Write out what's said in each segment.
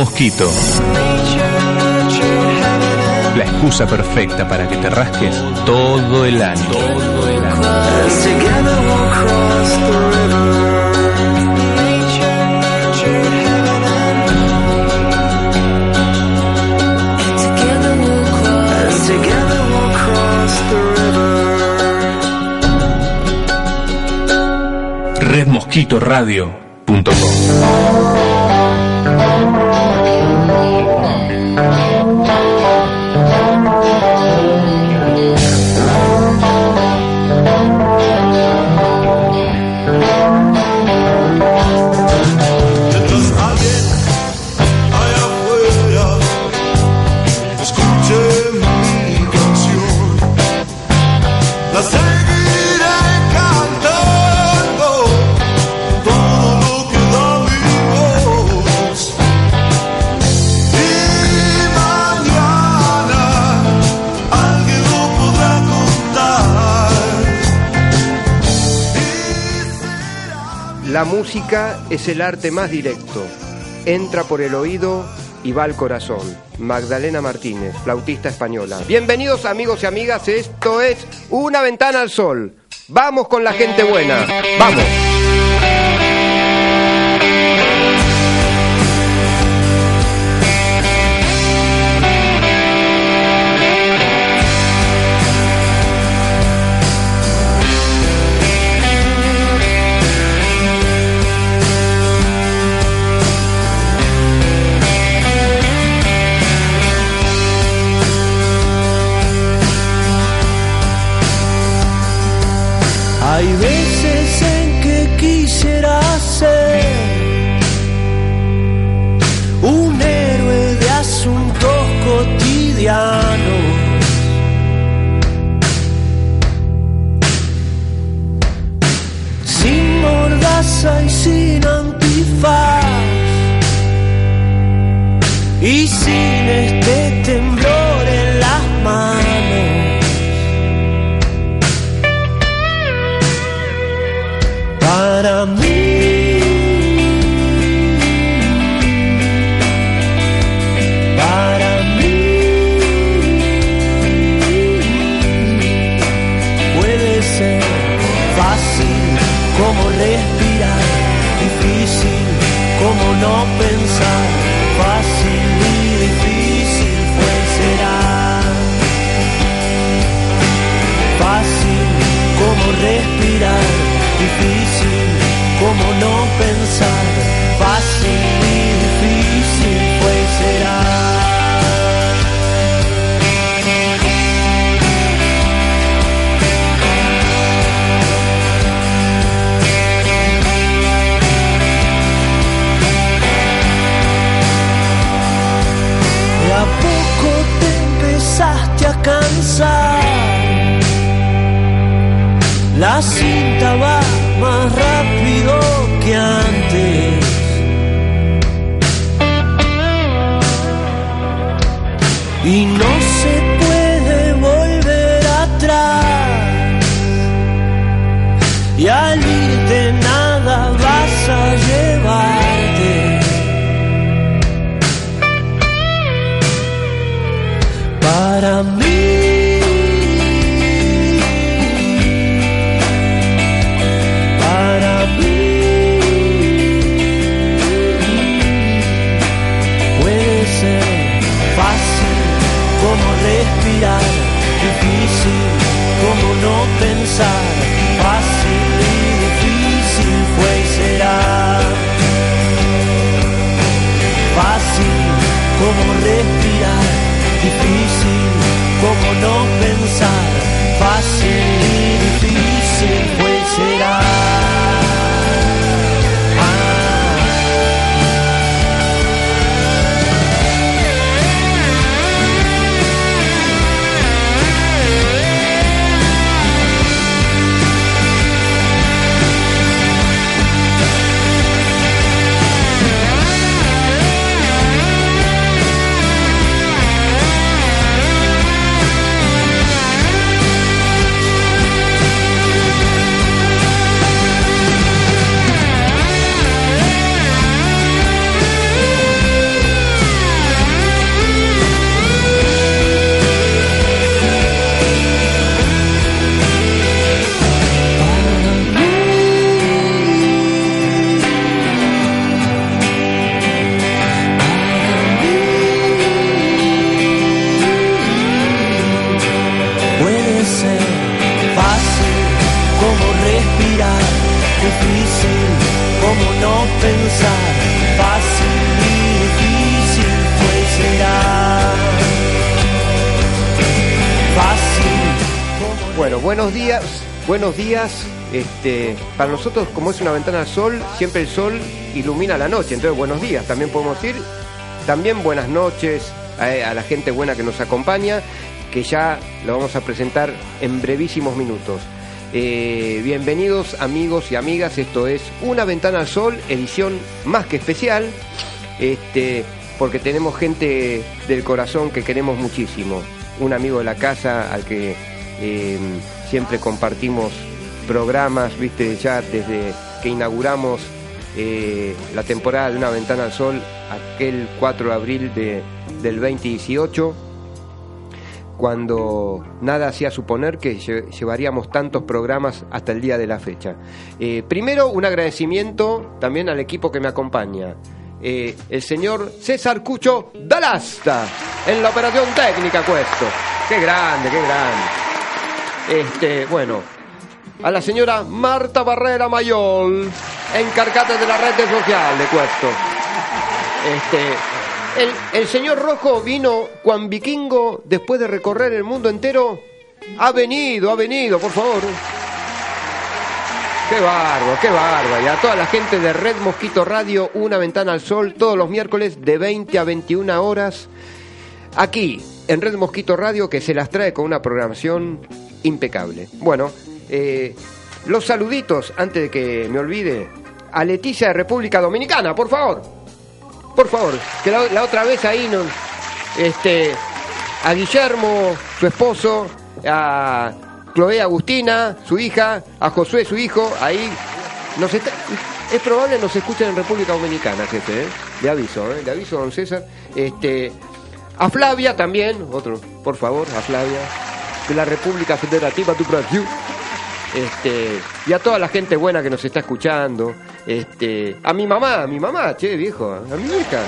mosquito. La excusa perfecta para que te rasques todo el año. Todo el año. música es el arte más directo. Entra por el oído y va al corazón. Magdalena Martínez, flautista española. Bienvenidos amigos y amigas, esto es Una ventana al sol. Vamos con la gente buena. Vamos. Buenos días. Este, para nosotros, como es una ventana al sol, siempre el sol ilumina la noche. Entonces, buenos días, también podemos decir. También buenas noches a, a la gente buena que nos acompaña, que ya lo vamos a presentar en brevísimos minutos. Eh, bienvenidos amigos y amigas, esto es Una Ventana al Sol, edición más que especial, este, porque tenemos gente del corazón que queremos muchísimo. Un amigo de la casa al que eh, siempre compartimos programas, viste, ya desde que inauguramos eh, la temporada de Una Ventana al Sol, aquel 4 de abril de, del 2018 cuando nada hacía suponer que lle- llevaríamos tantos programas hasta el día de la fecha. Eh, primero, un agradecimiento también al equipo que me acompaña. Eh, el señor César Cucho Dalasta, en la operación técnica, cuesto. Qué grande, qué grande. Este, bueno, a la señora Marta Barrera Mayol, encargada de la red social de Cuesto. Este, el, el señor Rojo vino Juan Vikingo después de recorrer el mundo entero. Ha venido, ha venido, por favor. Qué bárbaro, qué bárbaro. Y a toda la gente de Red Mosquito Radio, Una Ventana al Sol, todos los miércoles de 20 a 21 horas. Aquí, en Red Mosquito Radio, que se las trae con una programación impecable. Bueno, eh, los saluditos, antes de que me olvide, a Leticia de República Dominicana, por favor. Por favor, que la, otra vez ahí no, este, a Guillermo, su esposo, a Chloe Agustina, su hija, a Josué, su hijo, ahí nos está, es probable nos escuchen en República Dominicana, jefe, ¿eh? le aviso, ¿eh? le aviso, don César, este, a Flavia también, otro, por favor, a Flavia, de la República Federativa de Brasil, este, y a toda la gente buena que nos está escuchando, este, a mi mamá, a mi mamá, che, viejo, a mi hija.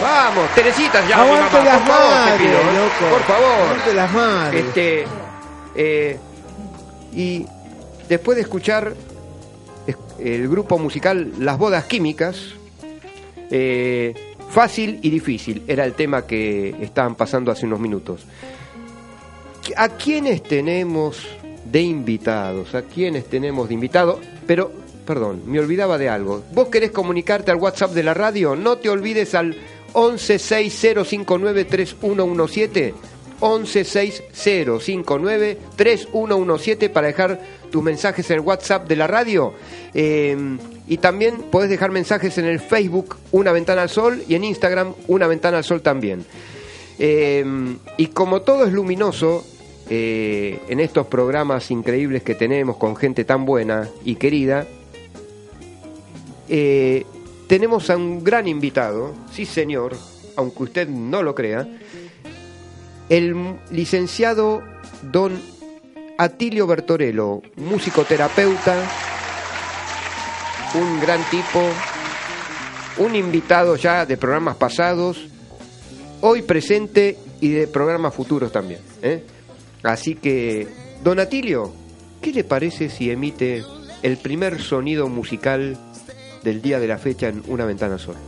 Vamos, Teresita, ya, mi Aguante mamá, las por favor, te madres, pido, ¿eh? loco. por favor. Las madres. Este, eh, y después de escuchar es- el grupo musical Las Bodas Químicas, eh, fácil y difícil era el tema que estaban pasando hace unos minutos. ¿A quiénes tenemos de invitados? ¿A quiénes tenemos de invitados? Pero, perdón, me olvidaba de algo. ¿Vos querés comunicarte al WhatsApp de la radio? No te olvides al 1160593117. 1160593117 para dejar tus mensajes en el WhatsApp de la radio. Eh, y también podés dejar mensajes en el Facebook Una Ventana al Sol y en Instagram Una Ventana al Sol también. Eh, y como todo es luminoso, eh, en estos programas increíbles que tenemos con gente tan buena y querida, eh, tenemos a un gran invitado, sí señor, aunque usted no lo crea, el licenciado don Atilio Bertorello, musicoterapeuta, un gran tipo, un invitado ya de programas pasados, hoy presente y de programas futuros también. ¿eh? Así que, don Atilio, ¿qué le parece si emite el primer sonido musical del día de la fecha en una ventana sola?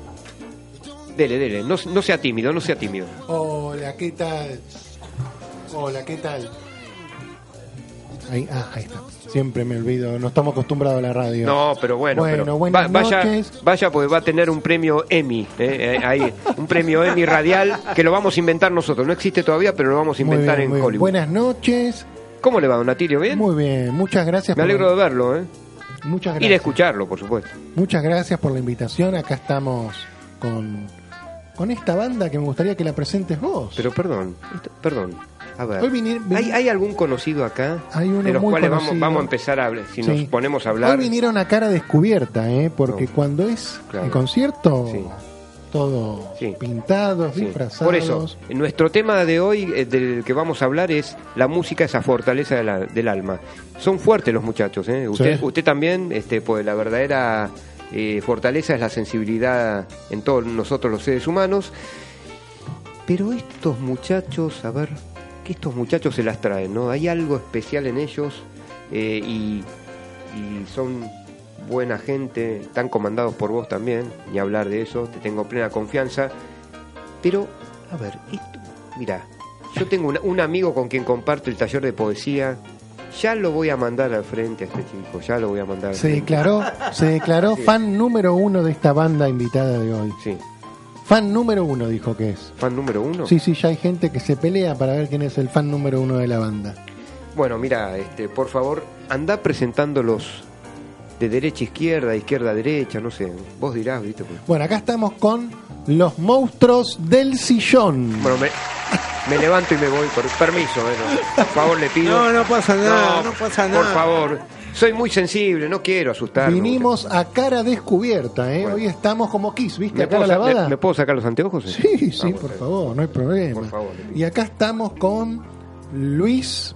Dele, dele, no, no sea tímido, no sea tímido. Hola, ¿qué tal? Hola, ¿qué tal? Ahí, ah, ahí está. Siempre me olvido, no estamos acostumbrados a la radio. No, pero bueno, Bueno, pero buenas vaya, noches. vaya porque va a tener un premio Emmy, eh, eh, ahí, un premio Emmy radial que lo vamos a inventar nosotros. No existe todavía, pero lo vamos a inventar bien, en. Hollywood. Buenas noches. ¿Cómo le va, don Atilio? ¿Bien? Muy bien, muchas gracias. Me por- alegro de verlo, ¿eh? Muchas Y gracias. de escucharlo, por supuesto. Muchas gracias por la invitación. Acá estamos con, con esta banda que me gustaría que la presentes vos. Pero perdón, perdón. A ver, Hoy ¿hay, hay algún conocido acá? Hay uno de los muy cuales vamos, a empezar a hablar. Si Sí. nos ponemos a hablar. Hoy vinieron a cara descubierta, ¿eh? porque No. cuando es Claro. el concierto, Sí. todo Sí. pintados, Sí. disfrazados. Por eso, nuestro tema de hoy, eh, del que vamos a hablar, es la música, esa fortaleza de la- del alma. Son fuertes los muchachos, ¿eh? Usted, Sí. usted también, este, pues la verdadera eh, fortaleza es la sensibilidad en todos nosotros los seres humanos. Pero estos muchachos, a ver, que estos muchachos se las traen, ¿no? Hay algo especial en ellos eh, y y son buena gente, están comandados por vos también, ni hablar de eso, te tengo plena confianza. Pero, a ver, esto, mira, yo tengo un amigo con quien comparto el taller de poesía, ya lo voy a mandar al frente a este chico, ya lo voy a mandar al Se frente. declaró, se declaró Sí. fan número uno de esta banda invitada de hoy. Sí, Fan número uno dijo que es. fan número uno. Sí, sí, ya hay gente que se pelea para ver quién es el fan número uno de la banda. Bueno, mira, este, por favor, anda presentándolos de derecha a izquierda, izquierda a derecha, no sé, vos dirás, ¿viste? Pues- Bueno, acá estamos con los monstruos del sillón. Bueno, me, me levanto y me voy, por permiso, eh, no. por favor le pido. No, no pasa nada, no pasa nada. Por favor, soy muy sensible, no quiero asustar. Vinimos a cara descubierta, ¿eh? Bueno. Hoy estamos como Kiss, ¿viste? ¿Me puedo, lavada. me- me puedo sacar los anteojos? Sí, sí, Vamos, por eh. favor, no hay problema. Por favor, y acá estamos con Luis,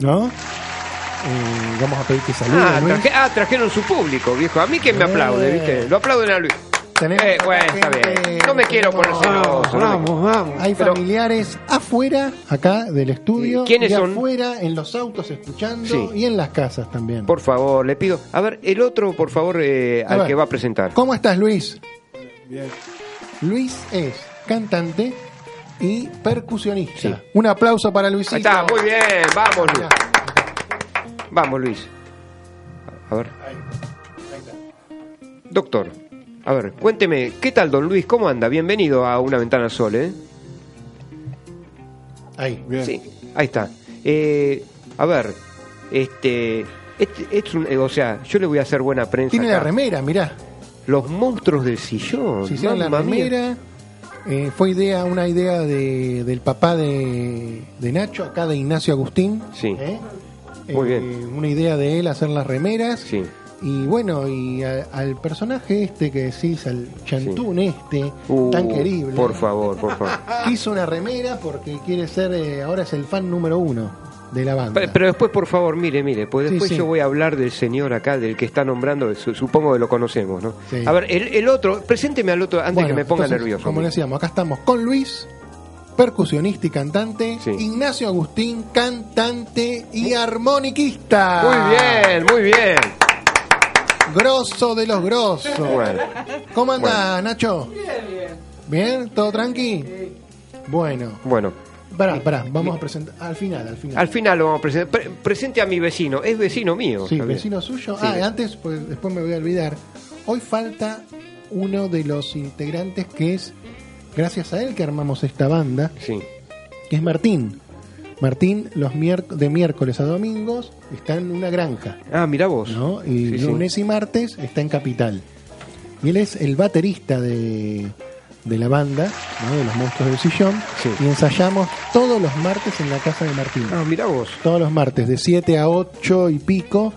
¿no? Eh, vamos a pedir que salude. Ah, traje- ah, trajeron su público, viejo. A mí que me Eh. aplaude, ¿viste? Lo aplauden a Luis. Tenemos Eh, bueno, está gente- bien. No me quiero poner celoso. me- Vamos, vamos. Hay Pero- familiares afuera, acá del estudio, ¿quiénes y son? afuera, en los autos escuchando Sí. y en las casas también. Por favor, le pido. A ver, el otro, por favor, eh, A al ver. que va a presentar. ¿Cómo estás, Luis? Bien. Luis es cantante y percusionista. Sí. Un aplauso para Luisito. Ahí está, muy bien. Vamos, Luis. Vamos, Luis. A ver. Doctor, a ver, cuénteme, ¿qué tal, don Luis? ¿Cómo anda? Bienvenido a Una Ventana al Sol, ¿eh? Ahí. Bien. Sí, ahí está. Eh, a ver, este, este es un, eh, o sea, yo le voy a hacer buena prensa. Tiene la remera, mirá. Los monstruos del sillón. Se hicieron la remera. Eh, fue idea, una idea de, del papá de, de Nacho, acá de Ignacio Agustín. Sí. ¿eh? Muy Eh, bien. Una idea de él hacer las remeras. Sí. Y bueno, y a- al personaje este que decís, al chantún este, Uh, tan querible, Por favor, por favor. hizo una remera porque quiere ser, eh, ahora es el fan número uno de la banda. Pe- Pero después, por favor, mire, mire, pues después sí. yo voy a hablar del señor acá, del que está nombrando, su- supongo que lo conocemos, ¿no? Sí. A ver, el, el otro, presénteme al otro antes Bueno, que me ponga entonces, nervioso. Como decíamos, acá estamos con Luis, percusionista y cantante. Ignacio Agustín, cantante y armoniquista. Muy bien, muy bien. Grosso de los grosos. Bueno, ¿Cómo anda, Nacho? Bien, bien. ¿Bien? ¿Todo tranqui? Bueno, bueno. pará, pará, vamos a presentar al final, al final. Al final lo vamos a presentar. Pre- presente a mi vecino, es vecino mío. Sí, vecino suyo. Sí. Ah, antes, pues después me voy a olvidar. Hoy falta uno de los integrantes que es, gracias a él que armamos esta banda, Sí. que es Martín. Martín, los de miércoles a domingos, está en una granja, Ah, mira vos. ¿no? Y Sí, sí. lunes y martes está en Capital. Y él es el baterista de, de la banda, ¿no? de los monstruos del sillón. Sí. Y ensayamos todos los martes en la casa de Martín. Ah, mira vos. Todos los martes, de 7 a 8 y pico,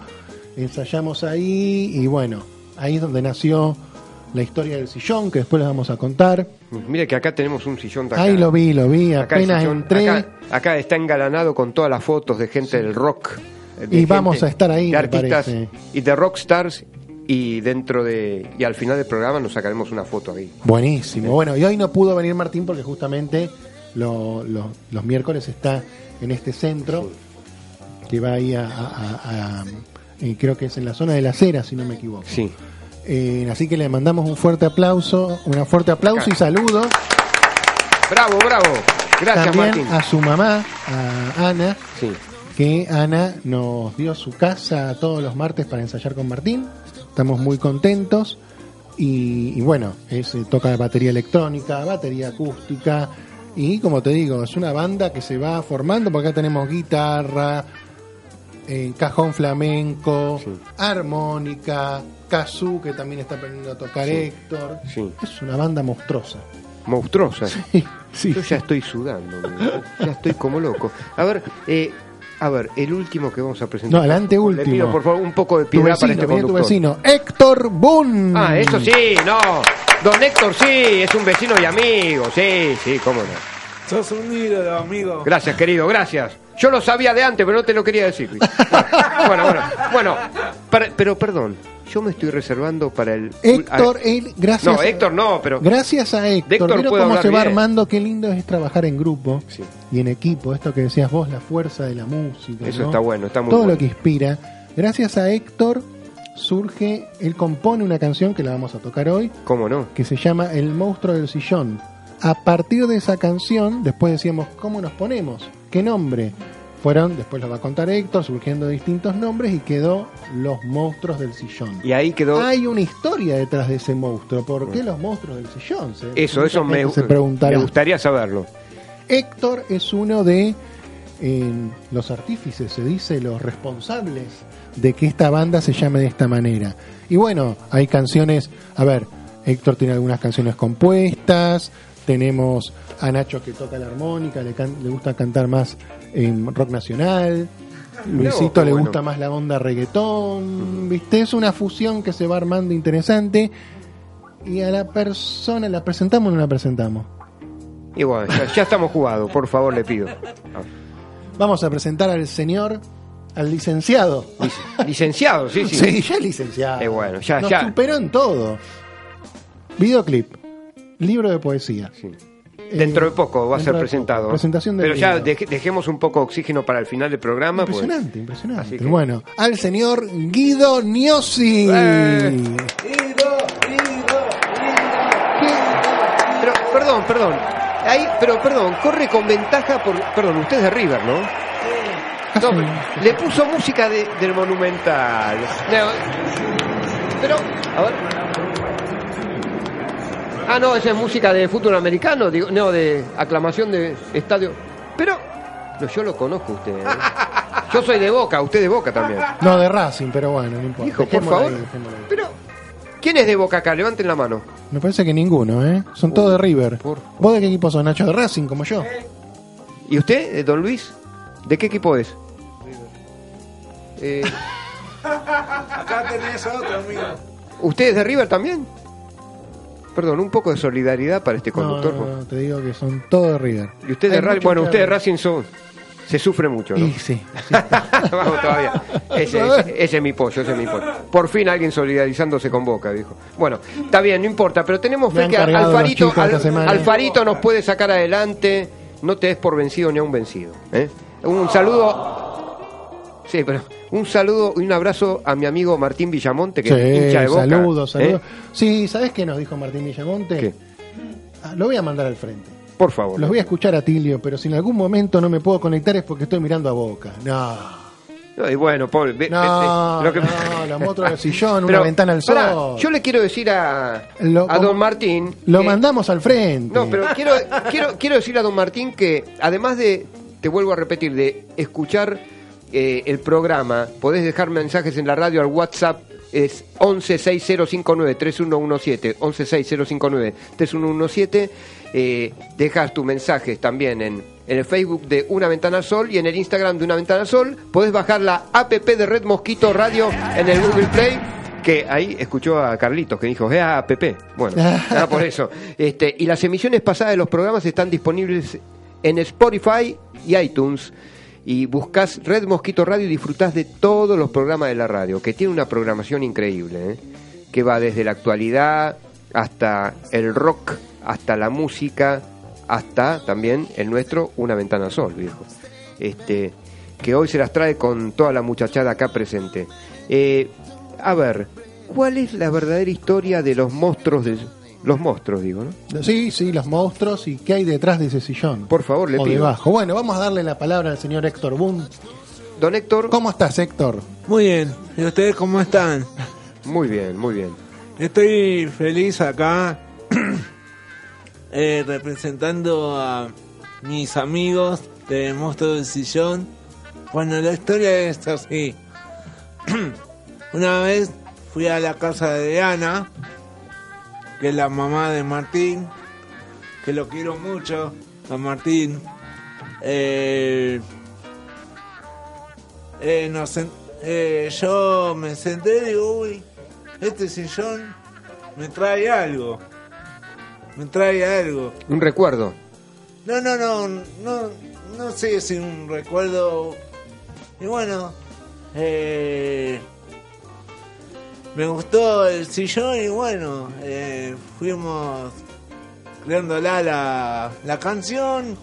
ensayamos ahí. Y bueno, ahí es donde nació la historia del sillón, que después les vamos a contar. Mire que acá tenemos un sillón de acá. Ahí lo vi, lo vi, Acá apenas sillón- entré. Acá, acá está engalanado con todas las fotos de gente del rock. de Y vamos a estar ahí, De artistas y de rockstars. Y dentro de. Y al final del programa nos sacaremos una foto ahí. Buenísimo. Bueno, y hoy no pudo venir Martín porque justamente lo- lo- los miércoles está en este centro que va ahí a, a- a- a- eh, creo que es en la zona de la acera, si no me equivoco. Sí. Eh, así que le mandamos un fuerte aplauso, un fuerte aplauso y saludos Bravo, bravo. Gracias, también Martín. a su mamá, a Ana, Sí. que Ana nos dio su casa todos los martes para ensayar con Martín. Estamos muy contentos. Y, y bueno, es, eh, toca batería electrónica, batería acústica. Y como te digo, es una banda que se va formando, porque acá tenemos guitarra, eh, cajón flamenco, Sí. armónica, kazoo, que también está aprendiendo a tocar Héctor. Sí. Es una banda monstruosa. Monstruosa. Sí, Yo ya estoy sudando. Ya estoy como loco. A ver, eh, a ver, el último que vamos a presentar. No, el anteúltimo. Le pido, por favor, un poco de piedad para este viene tu conductor. vecino, Héctor Boone. Ah, eso sí, no. Don Héctor sí, es un vecino y amigo. Sí, sí, cómo no. Sos un ídolo, amigo. Gracias, querido, gracias. Yo lo sabía de antes, pero no te lo quería decir. Bueno, bueno, bueno. para- pero perdón, yo me estoy reservando para el. Héctor, a- él, gracias. No, Héctor no, pero. Gracias a Héctor. De Héctor ¿Vieron puedo cómo se va bien. armando? Qué lindo es trabajar en grupo Sí. y en equipo. Esto que decías vos, la fuerza de la música. Eso ¿no? está bueno, está muy Todo bueno. lo que inspira. Gracias a Héctor surge, él compone una canción que la vamos a tocar hoy, ¿Cómo no? que se llama El monstruo del sillón. A partir de esa canción, después decíamos, ¿cómo nos ponemos? ¿Qué nombre? Fueron, después lo va a contar Héctor, surgiendo distintos nombres y quedó Los monstruos del sillón. Y ahí quedó. Hay una historia detrás de ese monstruo. ¿Por qué los monstruos del sillón? Se- eso, eso me, se me gustaría saberlo. Héctor es uno de eh, los artífices, se dice, los responsables de que esta banda se llame de esta manera. Y bueno, hay canciones, a ver, Héctor tiene algunas canciones compuestas, tenemos a Nacho que toca la armónica, le, can- le gusta cantar más en rock nacional. Luisito le bueno. gusta más la onda reggaetón, ¿viste? Es una fusión que se va armando interesante. Y a la persona, ¿la presentamos o no la presentamos? Y bueno, ya, ya estamos jugados, por favor, le pido. Vamos a presentar al señor, al licenciado. Lic- Licenciado, sí, sí. Sí, ya licenciado. Eh, bueno, ya- Nos ya. superó en todo. Videoclip, libro de poesía. Sí. Dentro de poco va a ser de presentado. Presentación Pero ya dejemos un poco oxígeno para el final del programa. pues. Impresionante, impresionante. Que- Bueno, al señor Guido Niosi. Eh. Pero, perdón, perdón. Ahí, pero perdón, corre con ventaja por. Perdón, usted es de River, ¿no? No, pero le puso música de- del Monumental. No, pero, a ver. Ah, no, esa es música de fútbol americano, digo, no, de aclamación de estadio. Pero, no, yo lo conozco a usted. ¿eh? Yo soy de Boca, usted de Boca también. No, de Racing, pero bueno, no importa. Hijo, por favor. ahí, dejémoslo ahí. Pero, ¿quién es de Boca acá? Levanten la mano. Me parece que ninguno, ¿eh? Son todos de River. por ¿Vos de qué equipo sos, Nacho? De Racing, como yo. ¿Y usted, eh, don Luis? ¿De qué equipo es? Eh, Acá tenés otro, amigo. ¿Usted es de River también? Perdón, un poco de solidaridad para este conductor. no, no, te digo que son todos de River. Y usted de Racing, bueno, usted de. Racing son, se sufre mucho, ¿no? Y sí. Vamos todavía. Ese, ese- ese es mi pollo, ese es mi pollo. Por fin alguien solidarizándose con Boca, dijo. Bueno, está bien, no importa, pero tenemos fe que Alfarito, esta semana. Alfarito nos puede sacar adelante. No te des por vencido ni a un vencido. ¿eh? Un saludo. Sí, pero un saludo y un abrazo a mi amigo Martín Villamonte, que es hincha de Boca. saludos, saludos. ¿eh? Sí, ¿sabes qué nos dijo Martín Villamonte? ¿Qué? Ah, lo voy a mandar al frente. Por favor. Los voy a escuchar a Tilio, pero si en algún momento no me puedo conectar es porque estoy mirando a Boca. No, No, y bueno, pobre. ve- no, ve- ve- lo que- no, los monstruos del sillón, una Pero, ventana al sol. pará, yo le quiero decir a, Lo- a don Martín. Lo que- mandamos al frente. No, pero quiero, quiero, quiero decirle a don Martín que además de, te vuelvo a repetir, de escuchar eh, el programa, podés dejar mensajes en la radio al WhatsApp. Es 116059-3117, 116059-3117. Eh, dejas tus mensajes también en, en el Facebook de Una Ventana Sol y en el Instagram de Una Ventana Sol. Podés bajar la app de Red Mosquito Radio en el Google Play que ahí escuchó a Carlitos que dijo, es app. Bueno, nada por eso. Este, y las emisiones pasadas de los programas están disponibles en Spotify y iTunes. Y buscas Red Mosquito Radio y disfrutás de todos los programas de la radio, que tiene una programación increíble, ¿eh? que va desde la actualidad hasta el rock, hasta la música, hasta también el nuestro Una Ventana Sol, viejo. Este, que hoy se las trae con toda la muchachada acá presente. Eh, a ver, ¿cuál es la verdadera historia de los monstruos de los monstruos, digo, ¿no? Sí, sí, los monstruos y qué hay detrás de ese sillón. Por favor, le o pido. debajo. Bueno, vamos a darle la palabra al señor Héctor Boone. Don Héctor, ¿Cómo estás, Héctor? Muy bien. ¿Y ustedes cómo están? muy bien, muy bien. Estoy feliz acá eh, representando a mis amigos de Monstruo del Sillón. Bueno, la historia es así. Una vez fui a la casa de Ana, que es la mamá de Martín, que lo quiero mucho, a Martín. Eh, eh, eh, yo me senté y digo, uy, este sillón me trae algo. Me trae algo. Un recuerdo. No, no, no, no, no sé si un recuerdo. Y bueno, eh, me gustó el sillón y bueno, eh, fuimos creándola la, la canción.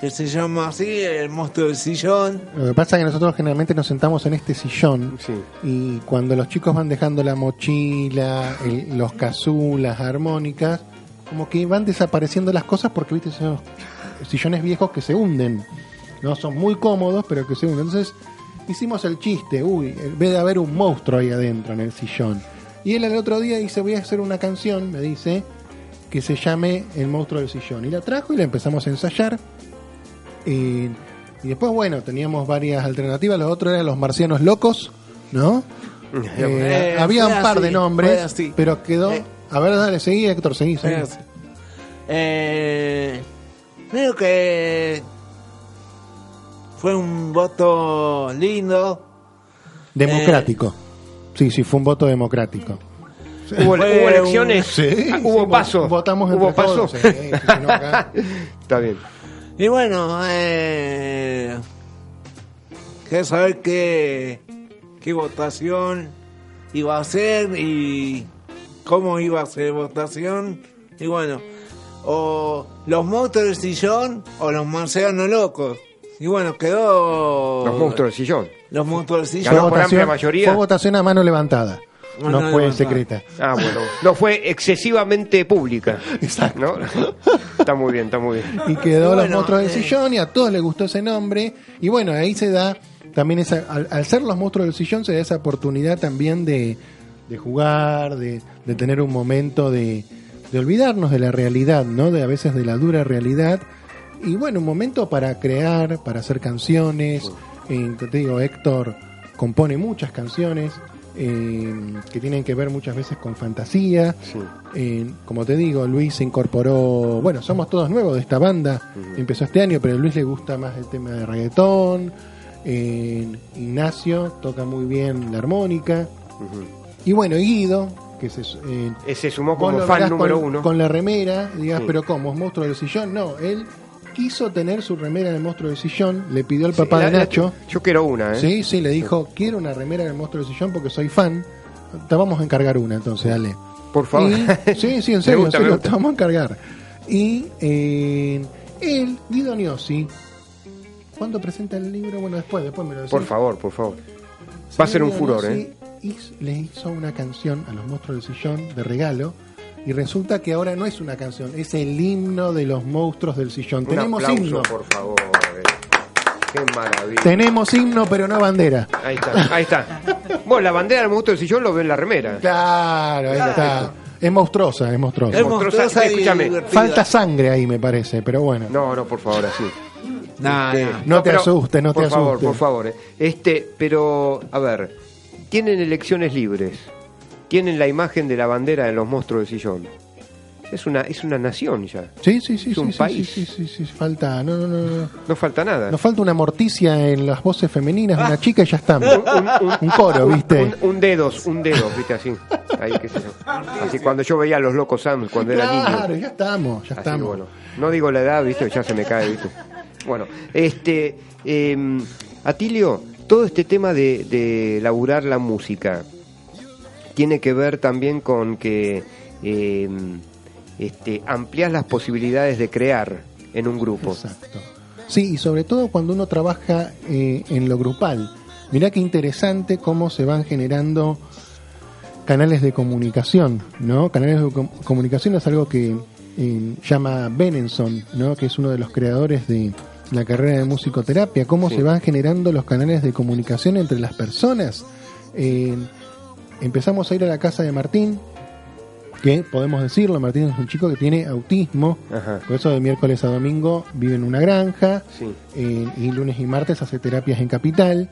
que se llama así, el monstruo del sillón. Lo que pasa es que nosotros generalmente nos sentamos en este sillón Sí. y cuando los chicos van dejando la mochila, el- los kazoo, las armónicas, como que van desapareciendo las cosas porque viste esos sillones viejos que se hunden. No son muy cómodos, pero que se hunden. Entonces hicimos el chiste, uy, vez de haber un monstruo ahí adentro en el sillón. Y él el otro día dice, voy a hacer una canción, me dice, que se llame El monstruo del sillón. Y la trajo y la empezamos a ensayar. Eh, y después, bueno, teníamos varias alternativas. Los otros eran los marcianos locos, ¿no? Eh, Eh, había un par así, de nombres, pero quedó. Eh. A ver, dale, seguí, Héctor, seguí. seguí. Eh, creo que fue un voto lindo. Democrático. Sí, sí, fue un voto democrático. Hubo, elecciones, Sí, ah, sí, hubo vo- paso. Votamos hubo paso. todos, sí, sí, sí, acá. Está bien. Y bueno, eh, quiero saber qué, qué votación iba a ser y cómo iba a ser votación. Y bueno, o los monstruos del sillón o los marcianos locos. Y bueno, quedó... Los monstruos del sillón. Los monstruos del Ganó sillón. por amplia mayoría. fue votación a mano levantada. Mano no fue levantada. secreta. Ah, bueno. No fue excesivamente pública. Exacto. ¿no? Está muy bien, está muy bien. y quedó Y los monstruos del eh. sillón y a todos les gustó ese nombre y bueno ahí se da también esa al, al ser los monstruos del sillón se da esa oportunidad también de, de jugar de, de tener un momento de, de olvidarnos de la realidad no de a veces de la dura realidad y bueno un momento para crear para hacer canciones eh, te digo Héctor compone muchas canciones eh, que tienen que ver muchas veces con fantasía Sí. eh, como te digo, Luis se incorporó, bueno, somos todos nuevos de esta banda, empezó este año, pero a Luis le gusta más el tema de reggaetón, eh, Ignacio toca muy bien la armónica, y bueno, Guido, que se, eh, Se sumó como fan número con, uno. con la remera, digas, Sí. pero ¿cómo? ¿Es monstruo del sillón? No, él quiso tener su remera del monstruo del sillón, le pidió al papá La- de la- Nacho, yo quiero una, ¿eh? sí, sí, le dijo, quiero una remera del monstruo del sillón porque soy fan, te vamos a encargar una entonces, dale. Por favor. Y- sí, sí, en serio, gusta, en serio, te vamos a encargar. Y eh, él, Guido Niosi, ¿cuándo presenta el libro? Bueno, después, después me lo decís. Por favor, por favor. Va a ser un furor, Niosi ¿eh? le hizo una canción a los monstruos del sillón de regalo. Y resulta que ahora no es una canción, es el himno de los monstruos del sillón. Un Tenemos aplauso, himno. por favor. eh. Qué maravilla. Tenemos himno, pero no bandera. Ahí está, ahí está. Bueno, la bandera del monstruo del sillón lo ve en la remera. Claro, ahí está. Es monstruosa, es monstruosa. Es monstruosa, monstruosa y escúchame, divertida. Falta sangre ahí, me parece, pero bueno. No, no, por favor, así. Nah, Este, nah. No te pero- asustes, no te por favor, asustes. por favor. eh. Este, pero, a ver, tienen elecciones libres. Tienen la imagen de la bandera de los monstruos del sillón. Es una, es una nación ya. Sí, sí, sí, Es un sí, país. sí, sí, sí, sí, falta, no, no, no, no. No falta nada. Nos falta una morticia en las voces femeninas de una chica y ya estamos. Un, coro, ¿viste? Un, dedos, un dedo, viste, así. Ahí, qué sé yo. Así cuando yo veía a los locos Sam cuando era claro, niño. ya estamos, ya Así estamos. bueno, no digo la edad, viste, ya se me cae, viste. Bueno, este, eh, Atilio, todo este tema de, de laburar la música tiene que ver también con que eh, este, amplias las posibilidades de crear en un grupo. Exacto. Sí, y sobre todo cuando uno trabaja eh, en lo grupal. Mirá qué interesante cómo se van generando canales de comunicación, ¿no? Canales de com- comunicación es algo que eh, llama Benenson, ¿no? Que es uno de los creadores de la carrera de musicoterapia. Cómo Sí. se van generando los canales de comunicación entre las personas. Eh, empezamos a ir a la casa de Martín, que podemos decirlo, Martín es un chico que tiene autismo, Ajá. por eso de miércoles a domingo vive en una granja Sí. eh, y lunes y martes hace terapias en Capital.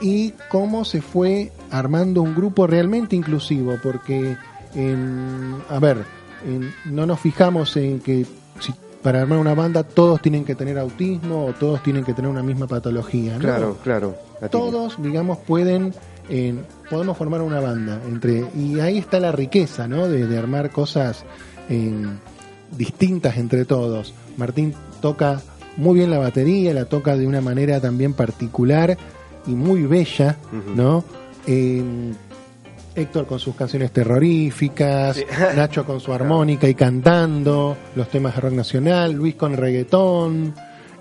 Y cómo se fue armando un grupo realmente inclusivo, porque, en- a ver, en- no nos fijamos en que si para armar una banda todos tienen que tener autismo o todos tienen que tener una misma patología. ¿no? Claro, claro. Todos, digamos, pueden, podemos formar una banda entre y ahí está la riqueza, ¿no? De, de armar cosas distintas entre todos. Martín toca muy bien la batería, la toca de una manera también particular y muy bella. ¿no? Eh, Héctor con sus canciones terroríficas, Sí. Nacho con su armónica y cantando, los temas de rock nacional, Luis con reggaetón,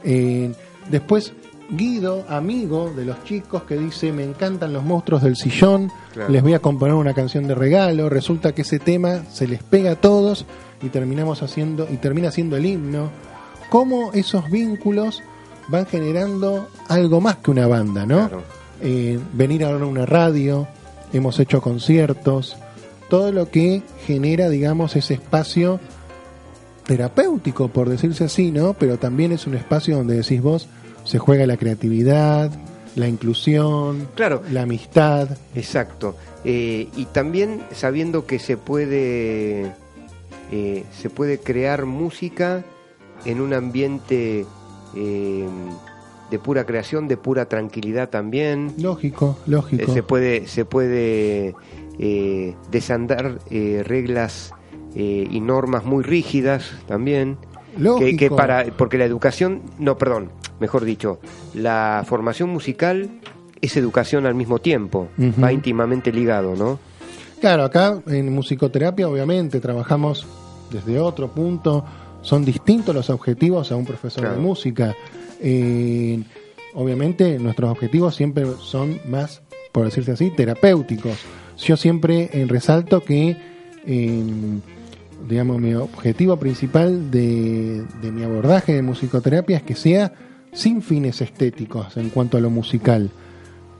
Eh, después, Guido, amigo de los chicos, que dice, me encantan los monstruos del sillón, Claro. les voy a componer una canción de regalo. Resulta que ese tema se les pega a todos y terminamos haciendo, y termina siendo el himno. Cómo esos vínculos van generando algo más que una banda, ¿no? Claro. Eh, venir ahora a una radio, hemos hecho conciertos, todo lo que genera, digamos, ese espacio terapéutico, por decirse así, ¿no? Pero también es un espacio donde decís vos, se juega la creatividad, la inclusión, Claro. la amistad. Exacto. Eh, y también sabiendo que se puede, eh, se puede crear música en un ambiente eh, de pura creación, de pura tranquilidad también. Lógico, Eh, lógico. se puede, se puede eh, desandar eh, reglas eh, y normas muy rígidas también. Que, que para, porque la educación, no, perdón, mejor dicho, la formación musical es educación al mismo tiempo, va íntimamente ligado, ¿no? Claro, acá en musicoterapia obviamente trabajamos desde otro punto, son distintos los objetivos a un profesor Claro. de música. Eh, obviamente nuestros objetivos siempre son más, por decirse así, terapéuticos. Yo siempre resalto que, eh, digamos, mi objetivo principal de, mi abordaje de musicoterapia es que sea sin fines estéticos en cuanto a lo musical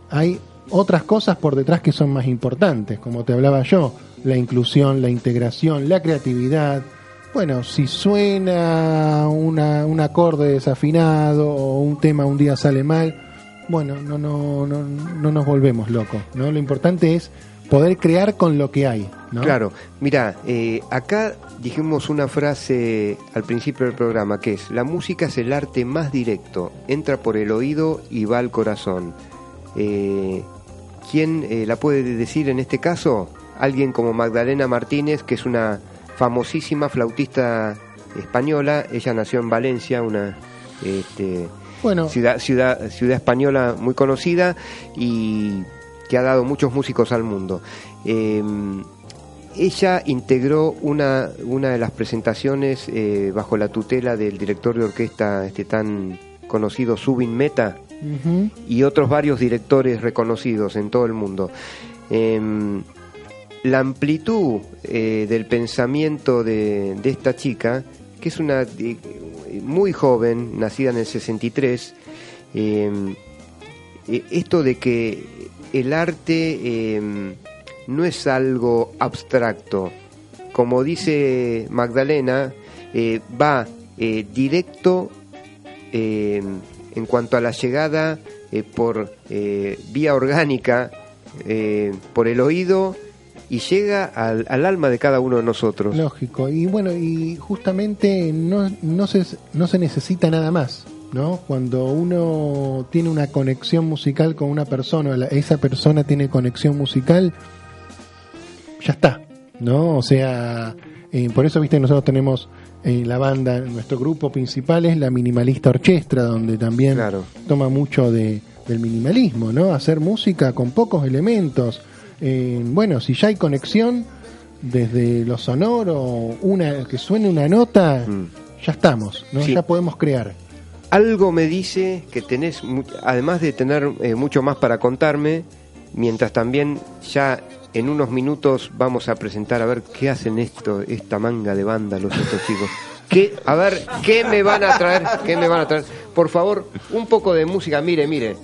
hay otras cosas por detrás que son más importantes, como te hablaba yo, la inclusión, la integración, la creatividad. Bueno, si suena una, un acorde desafinado o un tema un día sale mal, bueno, no, no, no, no nos volvemos locos, ¿no? Lo importante es poder crear con lo que hay, ¿no? Claro, mira, eh, acá dijimos una frase al principio del programa que es, la música es el arte más directo, entra por el oído y va al corazón. Eh, ¿Quién eh, la puede decir en este caso? Alguien como Magdalena Martínez, que es una famosísima flautista española, ella nació en Valencia, una... Este, Bueno, ciudad, ciudad, ciudad española muy conocida y que ha dado muchos músicos al mundo. Eh, ella integró una, una de las presentaciones eh, bajo la tutela del director de orquesta este tan conocido Subin Meta y otros varios directores reconocidos en todo el mundo. Em, la amplitud eh, del pensamiento de, de esta chica, que es una eh, muy joven, nacida en el 63, em, esto de que el arte em, no es algo abstracto, como dice Magdalena, eh, va eh, directo eh, en cuanto a la llegada eh, por vía orgánica, por el oído, y llega al, al alma de cada uno de nosotros. Lógico. Y bueno, y justamente no, no, se, no se necesita nada más, ¿no? Cuando uno tiene una conexión musical con una persona, esa persona tiene conexión musical, ya está, ¿no? O sea, eh, por eso, viste, nosotros tenemos en la banda, nuestro grupo principal es la Minimalista Orchestra, donde también Claro. toma mucho de, del minimalismo, ¿no? Hacer música con pocos elementos. Eh, bueno, si ya hay conexión desde lo sonoro, una que suene una nota, Mm. ya estamos, ¿no? Sí. Ya podemos crear. Algo me dice que tenés, además de tener eh, mucho más para contarme, mientras también ya en unos minutos vamos a presentar a ver qué hacen esto, esta manga de banda los estos chicos. ¿Qué, a ver, ¿qué me van a traer? ¿Qué me van a traer? Por favor, un poco de música, mire, mire.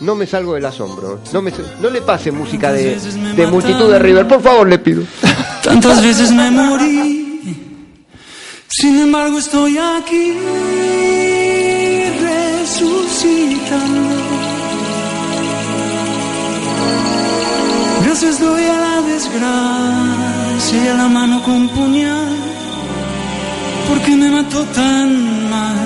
No me salgo del asombro. No, me, no le pase música de, de multitud de River, por favor, le pido. Tantas veces me morí, sin embargo estoy aquí Gracias doy a la desgracia y a la mano con puñal, porque me mató tan mal.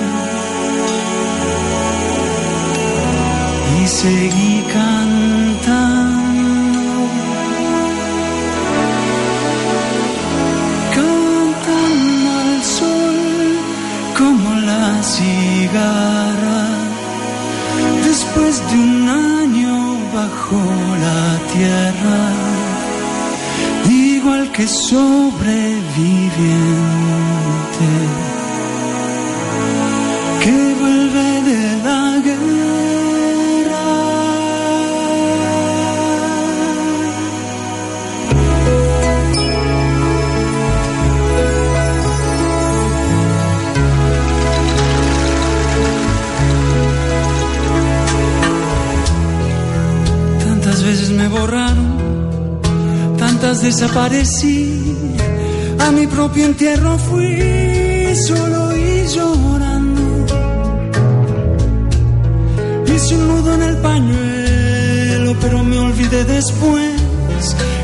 Y seguí cantando. Cantando al sol como la cigarra. Después de un año bajo la tierra, igual que sobreviviente cuántas desaparecí, a mi propio entierro fui solo y llorando. Hice un nudo en el pañuelo, pero me olvidé después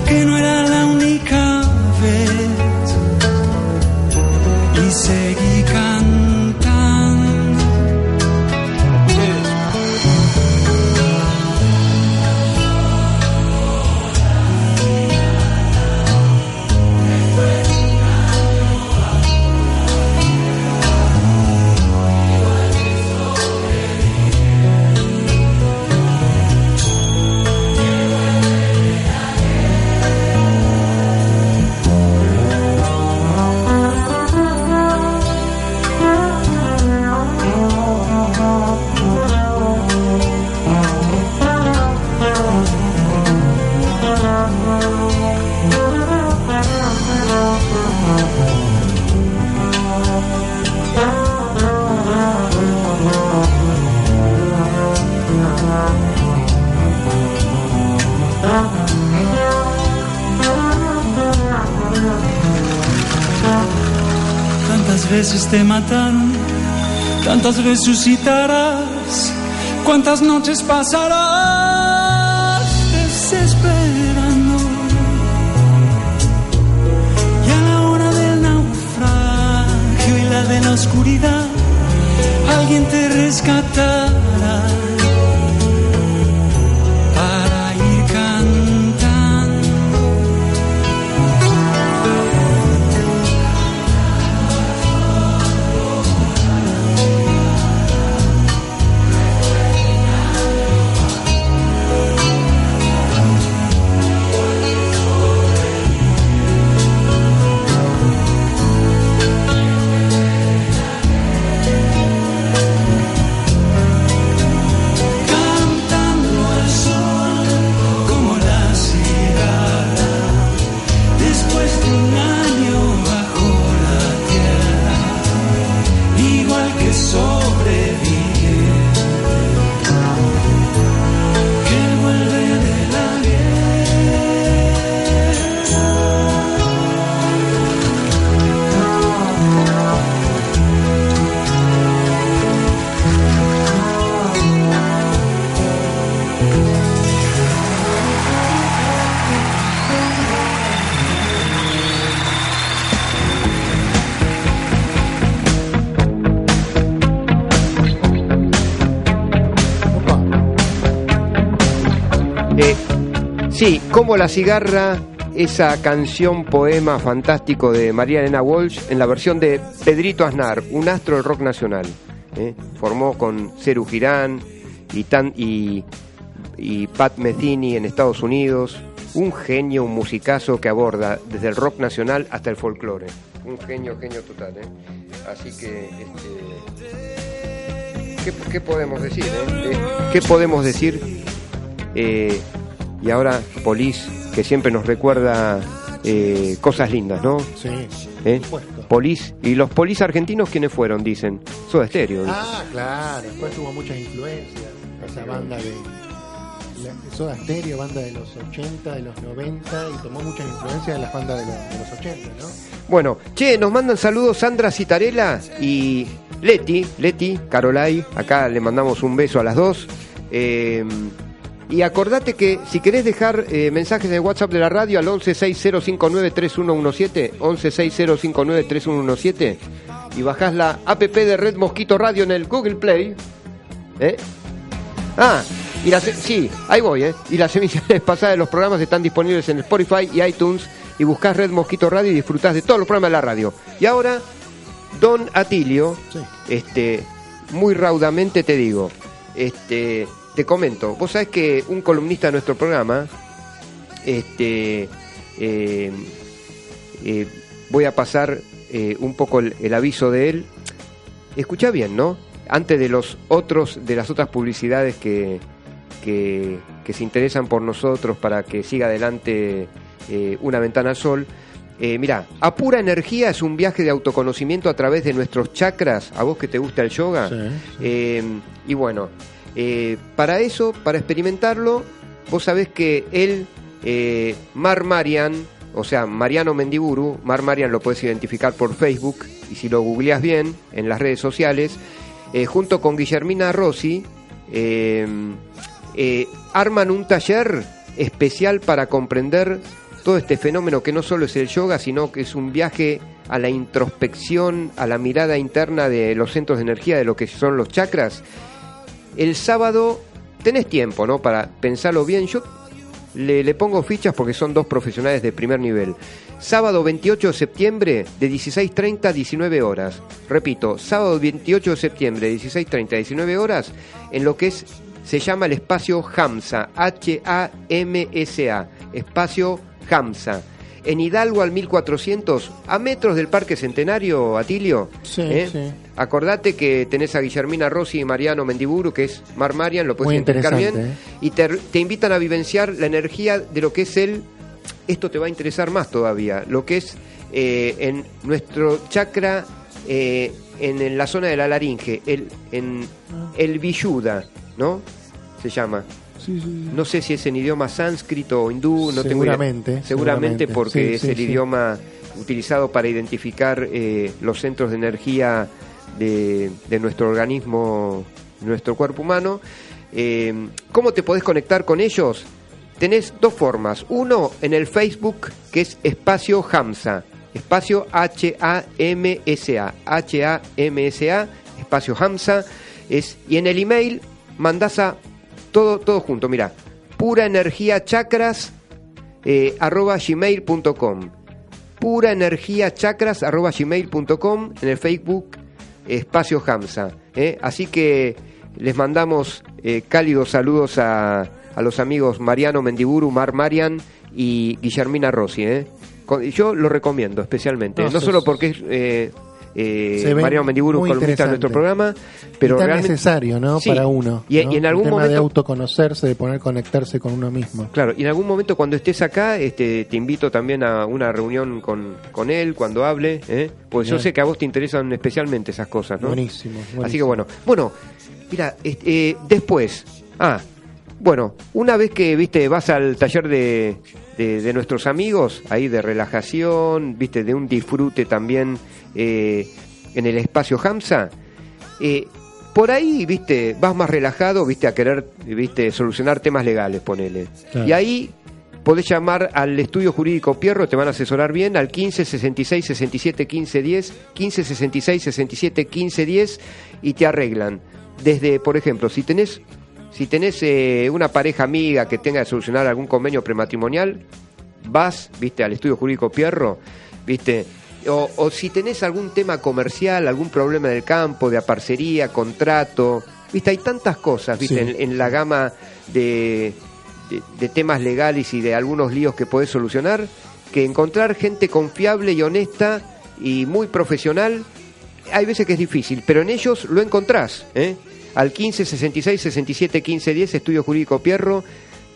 que no era la única vez. Y seguí cantando. Tantas resucitarás, cuántas noches pasarás desesperando. Y a la hora del naufragio y la de la oscuridad, alguien te rescatará Eh, sí, como la cigarra, esa canción poema fantástico de María Elena Walsh en la versión de Pedrito Aznar, un astro del rock nacional. ¿eh? Formó con Ceru Girán y, Pat Metheny en Estados Unidos. Un genio, un musicazo que aborda desde el rock nacional hasta el folclore. Un genio, genio total. ¿eh? Así que, este, ¿qué, podemos decir? ¿Qué podemos decir? Eh, y ahora Polis, que siempre nos recuerda eh, cosas lindas, ¿no? Sí, ¿Eh? Polis. ¿Y los polis argentinos quiénes fueron? Dicen. Soda Stereo. dicen. Ah, claro. Después tuvo muchas influencias. Esa banda de. la- Soda Stereo, banda de los 80, de los 90, y tomó muchas influencias de las bandas de los, de los 80, ¿no? Bueno, che, nos mandan saludos Sandra Citarella y Leti, Leti, Carolai. Acá le mandamos un beso a las dos. Eh, y acordate que si querés dejar eh, mensajes de WhatsApp de la radio al 1160593117, 1160593117, y bajás la app de Red Mosquito Radio en el Google Play. ¿eh? Ah, y las, sí, ahí voy, ¿eh? Y las emisiones pasadas de los programas están disponibles en Spotify y iTunes. Y buscás Red Mosquito Radio y disfrutás de todos los programas de la radio. Y ahora, Don Atilio, Sí. este, muy raudamente te digo, este, te comento, vos sabés que un columnista de nuestro programa, este, eh, eh, voy a pasar eh, un poco el, el aviso de él. Escucha bien, ¿no? Antes de los otros, de las otras publicidades que, que, que se interesan por nosotros para que siga adelante una ventana al sol. Eh, mira, a pura energía es un viaje de autoconocimiento a través de nuestros chakras. A vos que te gusta el yoga. Sí, sí. Eh, y bueno, eh, para eso, para experimentarlo, vos sabés que él, eh, Mar Marian, o sea, Mariano Mendiburu, Mar Marian lo puedes identificar por Facebook y si lo googleas bien en las redes sociales, eh, junto con Guillermina Rossi, eh, arman un taller especial para comprender todo este fenómeno que no solo es el yoga, sino que es un viaje a la introspección, a la mirada interna de los centros de energía, de lo que son los chakras. El sábado tenés tiempo, ¿no? Para pensarlo bien. Yo le, le pongo fichas porque son dos profesionales de primer nivel. Sábado 28 de septiembre de 16.30 a 19 horas. Repito, sábado 28 de septiembre de 16.30 a 19 horas en lo que es se llama el espacio Hamsa, H-A-M-S-A, espacio Hamsa. En Hidalgo al 1400, a metros del Parque Centenario, Atilio. Sí, ¿eh? sí. Acordate que tenés a Guillermina Rossi y Mariano Mendiburu, que es Mar Marian, lo puedes identificar bien. ¿eh? Y te, te invitan a vivenciar la energía de lo que es el. Esto te va a interesar más todavía. Lo que es eh, en nuestro chakra, eh, en, en la zona de la laringe, el, en el Vishuddha, ¿no? Se llama. Sí, sí, sí. No sé si es en idioma sánscrito o hindú, no tengo idea. Seguramente, Seguramente seguramente. porque Sí, es sí, el sí. idioma utilizado para identificar eh, los centros de energía de, de nuestro organismo, nuestro cuerpo humano. Eh, ¿Cómo te podés conectar con ellos? Tenés dos formas. Uno en el Facebook, que es Espacio Hamsa. Espacio H-A-M-S-A. H-A-M-S-A. Espacio Hamsa. Es, y en el email mandás a todo, todo junto, mira. Pura energía chakras eh, arroba gmail.com pura energía chakras arroba gmail.com en el Facebook Espacio Hamsa. ¿eh? Así que les mandamos eh, cálidos saludos a, a los amigos Mariano Mendiburu, Mar Marian y Guillermina Rossi. ¿eh? Yo lo recomiendo especialmente, No, solo porque es eh, Mariano Mendiburu, columnista de nuestro programa, pero y tan realmente necesario, ¿no? Sí. Para uno. Y- ¿no? y en algún El tema de momento- autoconocerse, de poder conectarse con uno mismo. Claro, y en algún momento cuando estés acá, este, te invito también a una reunión con, con él cuando hable, ¿eh? pues yo sé que a vos te interesan especialmente esas cosas, ¿no? Buenísimo, buenísimo. Así que bueno, bueno, mira, este, eh, después, ah, bueno, una vez que, viste, vas al taller de, de, de nuestros amigos, ahí de relajación, viste, de un disfrute también eh, en el espacio Hamsa, eh, por ahí, viste, vas más relajado, viste, a querer, viste, solucionar temas legales, ponele. Claro. Y ahí podés llamar al estudio jurídico Pierro, te van a asesorar bien, al 15 66 67 15 10, 15 66 67 15 10 y te arreglan. Desde, por ejemplo, si tenés, si tenés eh, una pareja amiga que tenga que solucionar algún convenio prematrimonial, vas, viste, al estudio jurídico Pierro, viste, o, o si tenés algún tema comercial, algún problema del campo, de aparcería, contrato, viste, hay tantas cosas, viste, Sí. en, en la gama de, de, de temas legales y de algunos líos que podés solucionar, que encontrar gente confiable y honesta y muy profesional, hay veces que es difícil, pero en ellos lo encontrás, ¿eh? Al 15 66 67 15 10, Estudio Jurídico Pierro,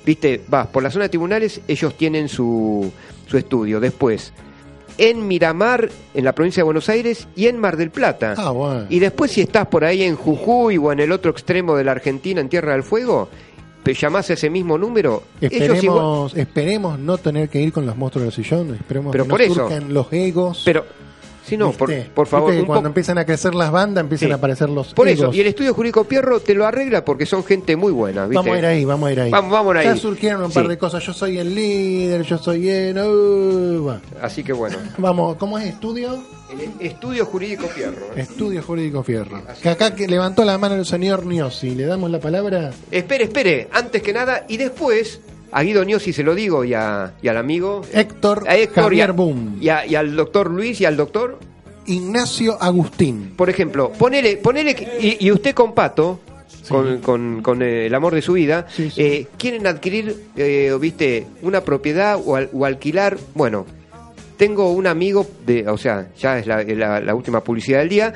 viste, vas por la zona de tribunales, ellos tienen su, su estudio. Después, en Miramar, en la provincia de Buenos Aires, y en Mar del Plata. Ah, bueno. Y después, si estás por ahí en Jujuy o en el otro extremo de la Argentina, en Tierra del Fuego, te llamás a ese mismo número. Ellos igual- Esperemos, esperemos no tener que ir con los monstruos del sillón, esperemos Pero que por no eso. surjan los egos. pero, si no, por, por favor, un cuando empiezan a crecer las bandas empiezan Sí. a aparecer los Por egos. eso, y el estudio jurídico Pierro te lo arregla porque son gente muy buena, ¿viste? Vamos a ir ahí, vamos a ir ahí. Vamos- vamos a ir Ya ahí. surgieron un Sí. par de cosas. Yo soy el líder, yo soy el. uh. Así que bueno, Vamos, ¿cómo es estudio? el estudio jurídico Pierro. ¿eh? Estudio Jurídico Fierro. Que acá que levantó la mano el señor Niosi. ¿Le damos la palabra? Espere, espere, antes que nada, y después, a Guido Niosi se lo digo y, a- y al amigo Héctor, a Héctor y, Javier a- Boom. y a- y al doctor Luis y al doctor, Ignacio Agustín. por ejemplo, ponele, ponele, y, y usted con Pato, con, con- con, eh, el amor de su vida, Sí, sí. eh, quieren adquirir, eh, o viste, una propiedad o, al- o alquilar, bueno, tengo un amigo, de, o sea, ya es la, la- la última publicidad del día,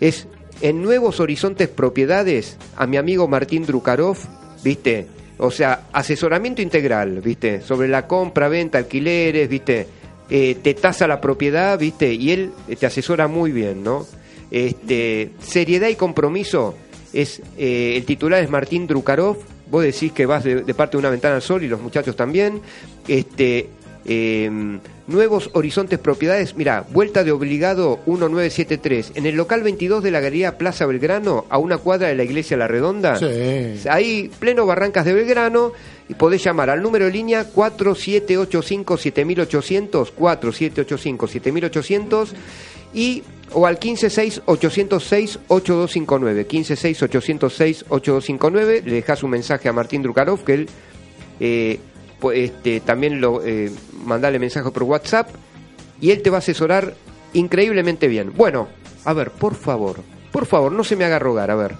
es en Nuevos Horizontes Propiedades, a mi amigo Martín Drukarov, viste, o sea, asesoramiento integral, viste, sobre la compra, venta, alquileres, viste, eh, te tasa la propiedad, viste, y él eh, te asesora muy bien, ¿no? Este, seriedad y compromiso es eh, el titular es Martín Drukarov. Vos decís que vas de, parte de una ventana al sol y los muchachos también. Este, Eh, Nuevos Horizontes Propiedades, mira, vuelta de obligado 1973, en el local 22 de la Galería Plaza Belgrano, a una cuadra de la Iglesia La Redonda. Sí. Ahí, pleno Barrancas de Belgrano, y podés llamar al número de línea 4785-7800, 4785-7800, y o al 156-806-8259, 156-806-8259, le dejas un mensaje a Martín Drukarov, que él eh, este, también lo eh, mandale mensaje por WhatsApp, y él te va a asesorar increíblemente bien. Bueno, a ver, por favor, por favor, no se me haga rogar, a ver.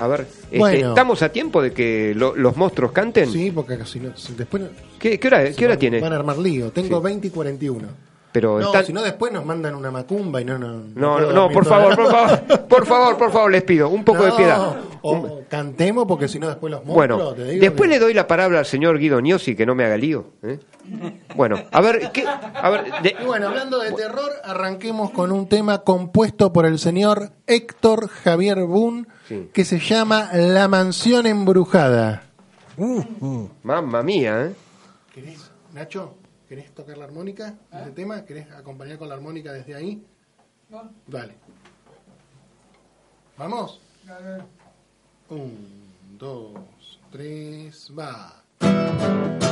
A ver, este, Bueno. ¿estamos a tiempo de que lo- los monstruos canten? Sí, porque si no, si después ¿Qué, qué hora, qué hora van- tiene? Van a armar lío. Tengo Sí. 20 y 41. Pero No, están- si no después nos mandan una macumba y no... No, No, no, no, por favor, por favor, por favor, por favor, les pido un poco de No, piedad. O cantemos porque si no después los monstruos... Bueno, te digo después que- le doy la palabra al señor Guido Niosi, que no me haga lío. ¿eh? Bueno, a ver, ¿qué? A ver, de- Y bueno, hablando de terror, arranquemos con un tema compuesto por el señor Héctor Javier Boone, Sí. que se llama La Mansión Embrujada. mamma mía, ¿eh? ¿Querés, Nacho? ¿Querés tocar la armónica de este tema? ¿Querés acompañar con la armónica desde ahí? Dale. ¿Vamos? Un, dos, tres, va.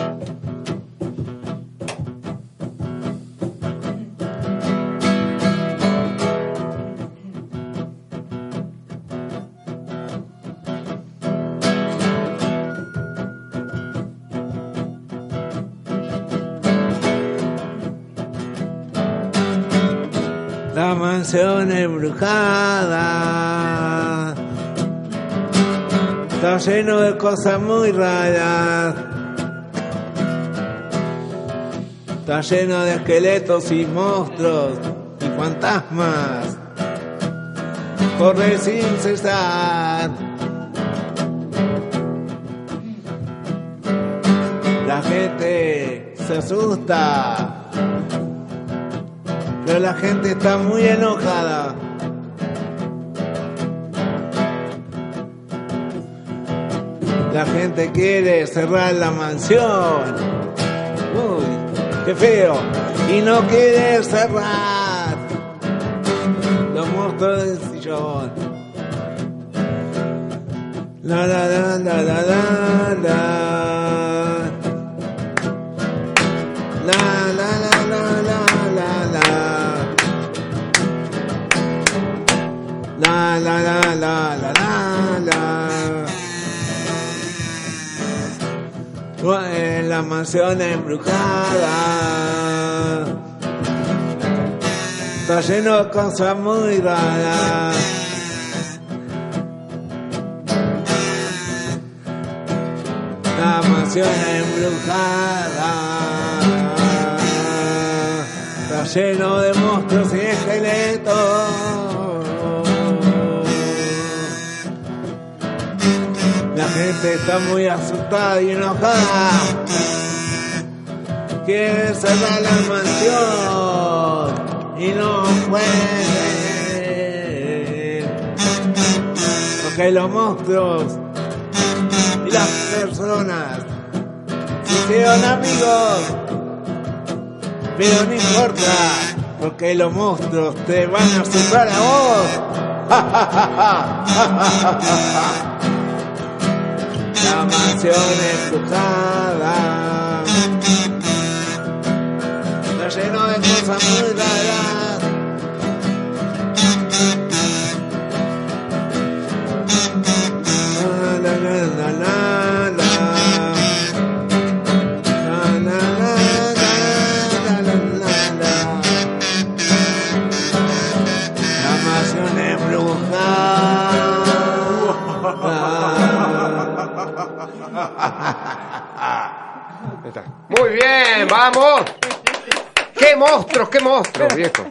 Está lleno de cosas muy raras. Está lleno de esqueletos y monstruos y fantasmas. Corre sin cesar. La gente se asusta. Pero la gente está muy enojada. La gente quiere cerrar la mansión. Uy, qué feo. Y no quiere cerrar. Los monstruos del sillón. La la la la la la la. La la la la la la la. La la la la la la la. En la mansión embrujada. Está lleno de cosas muy raras. La mansión embrujada está lleno de monstruos y esqueletos. Gente está muy asustada y enojada. Quiere cerrar la mansión y no puede. Porque los monstruros y las personas se hicieron amigos. Pero no importa, porque los monstruos te van a asustar a vos. La mansión embrujada está lleno de cosas muy raras. Está. Muy bien, vamos. ¡Qué monstruos, qué monstruos, viejo!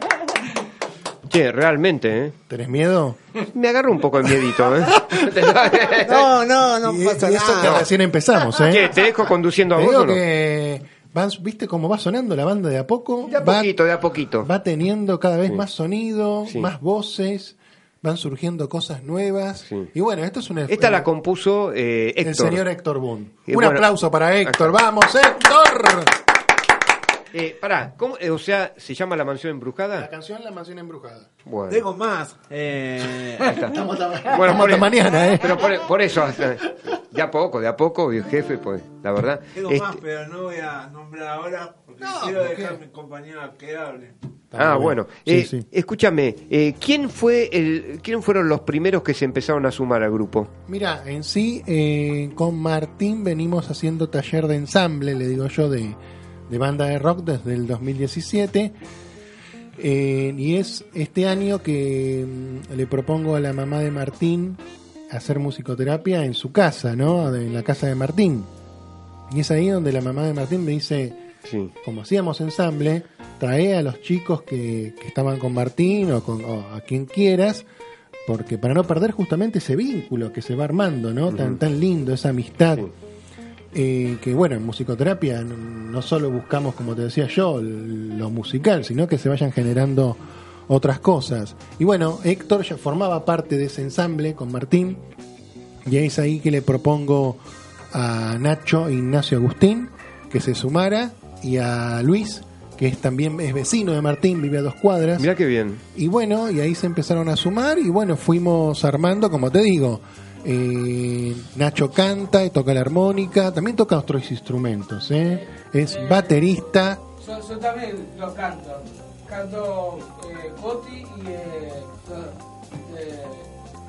Che, realmente, ¿eh? ¿Tenés miedo? Me agarro un poco de miedito, ¿eh? No, no, no y, pasa y eso que nada. recién empezamos, ¿eh? Che, ¿te dejo conduciendo a Te vos digo o no? que van- ¿Viste cómo va sonando la banda de a poco? De a va, poquito, de a poquito. va teniendo cada vez más sonido, Sí. más voces, van surgiendo cosas nuevas. Sí. Y bueno, esto es una... Esta la compuso eh, el Héctor. señor Héctor Boone. Eh, Un bueno, aplauso para Héctor. acá. ¡Vamos, Héctor! Eh, pará, ¿cómo, eh, o sea, ¿se llama La Mansión La Embrujada? canción La Mansión Embrujada. Bueno. Tengo más. Eh. Estamos Bueno, estamos por, mañana, ¿eh? Pero por, por eso, hasta- de a poco, de a poco, jefe, pues, la verdad. tengo Este- más, pero no voy a nombrar ahora porque No, quiero ¿por dejar a mi compañero que hable. Ah, bueno. Sí, Eh, sí. Escúchame, eh, ¿quién fue el, quién fueron los primeros que se empezaron a sumar al grupo? Mira, en sí, eh, con Martín venimos haciendo taller de ensamble, le digo yo, de, de banda de rock desde el 2017. Eh, y es este año que mm, le propongo a la mamá de Martín hacer musicoterapia en su casa, ¿no? En la casa de Martín. Y es ahí donde la mamá de Martín me dice, Sí. como hacíamos ensamble, trae a los chicos que, que estaban con Martín o, con, o a quien quieras, porque para no perder justamente ese vínculo que se va armando, ¿no? Tan, tan lindo, esa amistad. Sí. Eh, que bueno, en musicoterapia no, no solo buscamos, como te decía yo, lo musical, sino que se vayan generando otras cosas. Y bueno, Héctor ya formaba parte de ese ensamble con Martín, y es ahí que le propongo a Nacho Ignacio Agustín que se sumara, y a Luis, que es también es vecino de Martín, vive a dos cuadras. Mirá qué bien. Y bueno, y ahí se empezaron a sumar y bueno, fuimos armando, como te digo, eh, Nacho canta y toca la armónica, también toca otros instrumentos, ¿eh? es baterista, Yo, yo también lo canto. Canto eh, Coti y eh, todo, eh,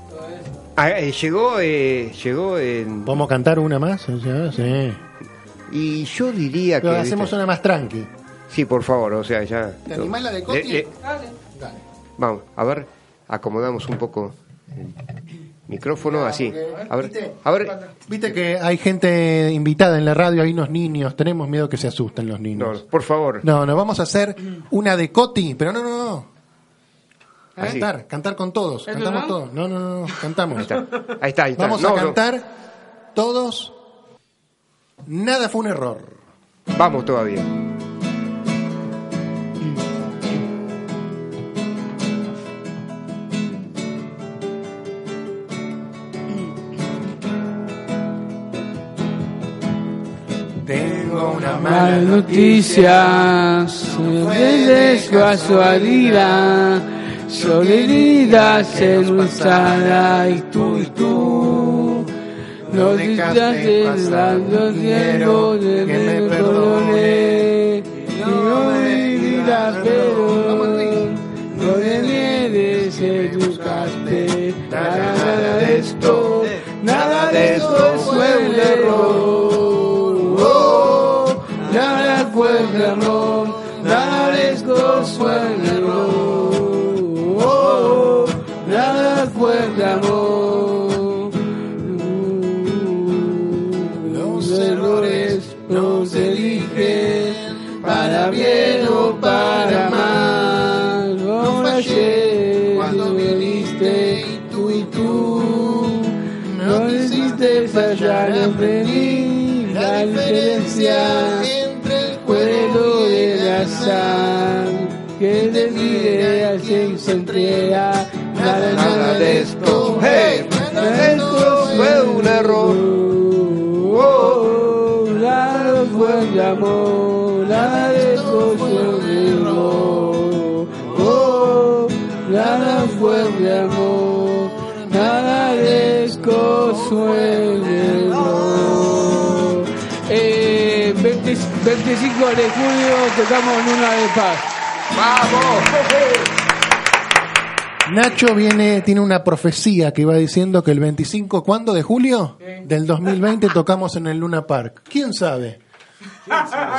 todo eso. Ah, eh, llegó, eh, llegó en... ¿podemos cantar una más? O sea, sí. Y yo diría que... Pero hacemos ¿viste? una más tranqui. Sí, por favor, o sea, ya... ¿Te animás la de Coti? Le- le- Dale. Dale. vamos, a ver, acomodamos un poco el micrófono, así. A ver, ¿Viste? a ver... Viste que hay gente invitada en la radio, hay unos niños, tenemos miedo que se asusten los No, niños. por favor. No, nos vamos a hacer una de Coti, pero no, no, no. Así. Cantar, cantar con todos, ¿Esto cantamos no? todos. No, no, no, no, cantamos. Ahí está, ahí está. Ahí está. Vamos No, a no. cantar todos. Nada fue un error. Vamos todavía. Malas noticias, de casualidad, son heridas en nuestra y tú y tú. No dejaste tiempo de que me perdone. No me digas perdón, no me niegues que buscaste. Nada, nada de esto, nada de esto fue un error. Oh, nada un error. Oh, nada fue de amor. Los errores no se eligen para bien o para mal. No fallé cuando viniste y tú y tú no quisiste fallar mí. La diferencia que te mire así se entrega. Nada, nada de esto, hey, nada de esto fue un error. Oh, nada fue de amor, nada de esto fue un error. Oh, nada fue de amor, nada de esto fue un error. Eh, 20 25 de julio tocamos en una de paz. Nacho viene, tiene una profecía que va diciendo que el 25, ¿cuándo? ¿De julio? Del 2020 tocamos en el Luna Park. ¿Quién sabe?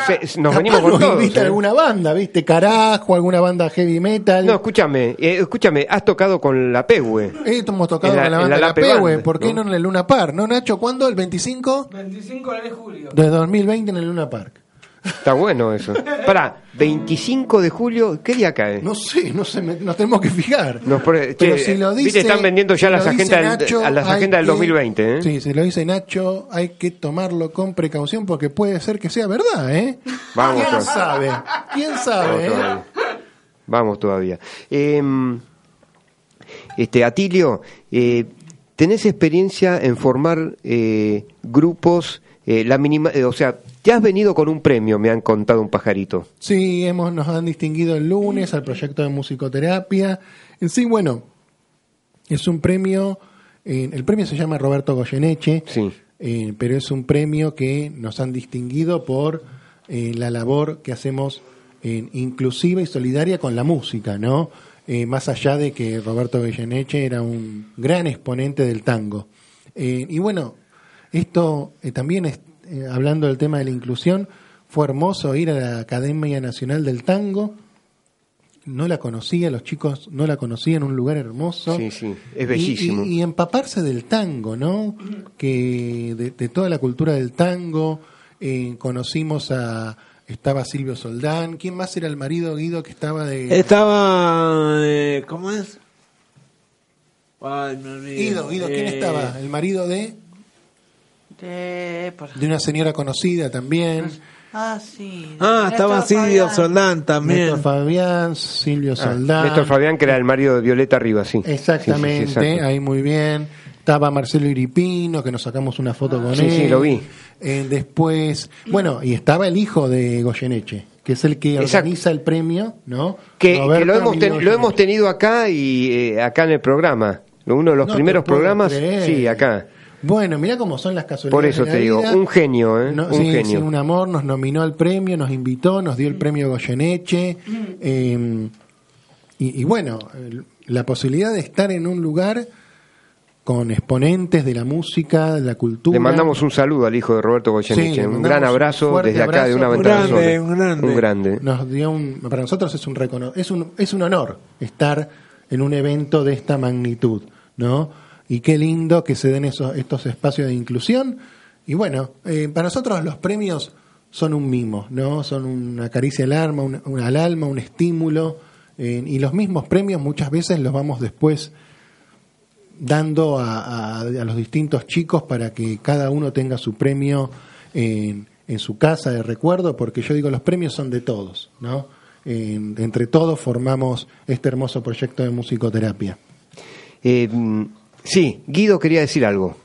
Se- nos Capaz venimos con nos todos. invita ¿eh? alguna banda, ¿viste? Carajo, alguna banda heavy metal. No, escúchame, eh, escúchame, has tocado con la Pehue. Eh, hemos tocado la- con la banda la la Pehue, ¿por qué ¿no? no en el Luna Park? ¿No, Nacho? ¿Cuándo? ¿El 25? 25 de julio. De 2020 en el Luna Park. Está bueno eso. Para, 25 de julio, ¿qué día cae? No sé, no sé, me- nos tenemos que fijar. Nos pone- Pero che, si lo viste, dice, están vendiendo ya si las lo dice agendas del- a las hay agendas del que- 2020, ¿eh? Sí, si lo dice Nacho, hay que tomarlo con precaución porque puede ser que sea verdad, ¿eh? Vamos, ¿Quién sabe? ¿Quién Vamos sabe? eh? todavía. Vamos todavía. Em, este, Atilio, eh, ¿tenés experiencia en formar eh, grupos, eh, la minima, eh, o sea, te has venido con un premio, me han contado un pajarito. Sí, hemos, nos han distinguido el lunes al proyecto de musicoterapia. En sí, bueno, es un premio, eh, el premio se llama Roberto Goyeneche, Sí. eh, pero es un premio que nos han distinguido por eh, la labor que hacemos inclusiva y solidaria con la música, ¿no? Más allá de que Roberto Goyeneche era un gran exponente del tango. Y bueno, esto también, es, eh, hablando del tema de la inclusión, fue hermoso ir a la Academia Nacional del Tango. No la conocía, los chicos no la conocían, un lugar hermoso. Sí, sí, es Y- bellísimo. Y, y empaparse del tango, ¿no? Que de, de toda la cultura del tango. eh, conocimos a. Estaba Silvio Soldán. ¿Quién más era el marido Guido que estaba de. Estaba. eh, ¿Cómo es? Ay, me. Guido, Guido, ¿quién Eh, estaba? El marido de. De- por- De una señora conocida también. Ah, sí. Ah, estaba Silvio. Soldán también. Néstor Fabián, Silvio Ah, Soldán. Néstor Fabián, que era el marido de Violeta Rivas, sí. Exactamente, Sí, sí, sí, ahí muy bien. Estaba Marcelo Iripino, que nos sacamos una foto con Sí, él. sí, lo vi. Eh, después, bueno, y estaba el hijo de Goyeneche, que es el que Exacto. organiza el premio, ¿no? Que, que lo, hemos ten- lo hemos tenido acá y eh, acá en el programa. Uno de los No primeros programas, creer. sí, acá. Bueno, mira cómo son las casualidades. Por eso de la te digo, vida. un genio, ¿eh? No, un sí, genio. sí, un amor, nos nominó al premio, nos invitó, nos dio el premio Goyeneche. eh, y, y bueno, la posibilidad de estar en un lugar con exponentes de la música, de la cultura. Le mandamos un saludo al hijo de Roberto Goyeneche. Sí, un gran abrazo desde acá de una ventana grande, un grande. Un grande. nos dio un para nosotros es un recono es un es un honor estar en un evento de esta magnitud no y qué lindo que se den esos estos espacios de inclusión y bueno eh, para nosotros los premios son un mimo no son una caricia al alma un, al alma un estímulo eh, y los mismos premios muchas veces los vamos después dando a, los distintos chicos para que cada uno tenga su premio en, en su casa de recuerdo, porque yo digo, los premios son de todos, ¿no? En- entre todos formamos este hermoso proyecto de musicoterapia. Eh, sí, Guido quería decir algo.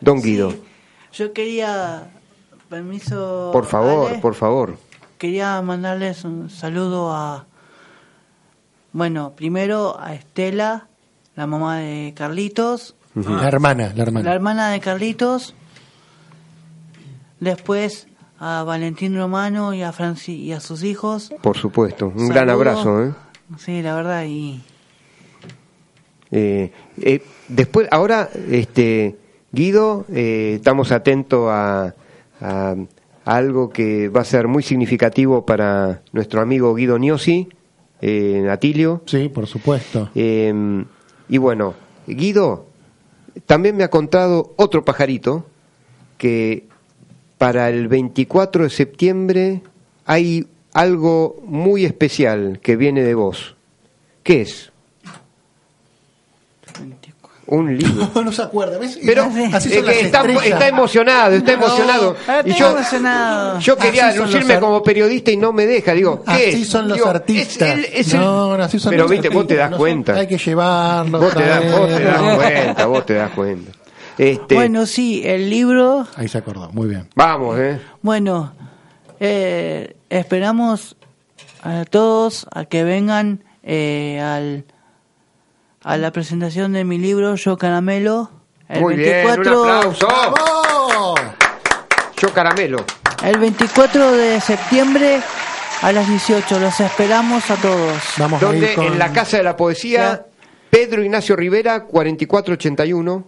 Don Guido, Yo quería, permiso. por favor, Ale, por favor. Quería mandarles un saludo a. Bueno, primero a Estela, la mamá de Carlitos, La hermana, la hermana. la hermana de Carlitos. Después a Valentín Romano y a Franci y a sus hijos. Por supuesto, un Saludo. gran abrazo. ¿eh? Sí, la verdad, y Eh, eh, después, ahora, este, Guido, eh, estamos atentos a, a- a algo que va a ser muy significativo para nuestro amigo Guido Niosi, eh, Atilio. Sí, por supuesto. Eh, y bueno, Guido también me ha contado otro pajarito que para el 24 de septiembre hay algo muy especial que viene de vos. ¿Qué es? Un libro. No, se acuerda, ¿ves? Pero Así es son las que está, está emocionado, está emocionado. Ah, Y yo, emocionado. yo quería Así son los lucirme como periodista y no me deja. Digo, ¿qué Así son los Digo, artistas. es es no, no, así son Pero los viste, vos te das cuenta. Hay que llevarlos. Vos te, das, vos te das traerlos. cuenta, vos te das cuenta. Este, Bueno, sí, el libro. Ahí se acordó, muy bien. Vamos, ¿eh? Bueno, eh, esperamos a todos a que vengan eh, al, a la presentación de mi libro Yo Caramelo. El Muy bien, un 24, aplauso. ¡Vamos! Yo caramelo. El 24 de septiembre a las 18. Los esperamos a todos. Vamos a Donde ir con... en la Casa de la Poesía, Pedro Ignacio Rivera, 4481.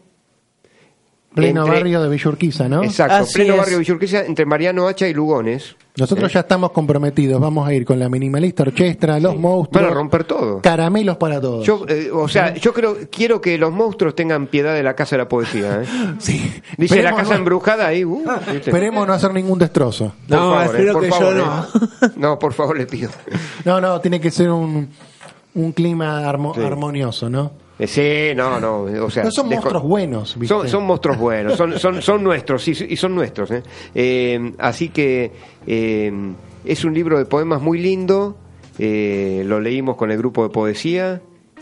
pleno entre- barrio de Villurquiza, ¿no? Exacto, Así pleno es. barrio Villurquiza, entre Mariano Hacha y Lugones. Nosotros ya estamos comprometidos. Vamos a ir con la minimalista orquestra, los monstruos. Van a romper todo. Caramelos para todos. Yo, eh, o sea, yo creo, quiero que los monstruos tengan piedad de la Casa de la Poesía. ¿eh? sí. Dice la casa no- embrujada ahí. uh, ¿viste? Esperemos no hacer ningún destrozo. Por No, favor, espero eh, por que favor, yo no. eh. No, por favor, le pido. No, no, tiene que ser un, un clima armo- armonioso, ¿no? Eh, Sí, no, no. O sea, No son monstruos buenos, ¿viste? Son, son monstruos buenos, son, son, son nuestros, y, y son nuestros. ¿eh? Eh, así que eh, es un libro de poemas muy lindo, eh, lo leímos con el grupo de poesía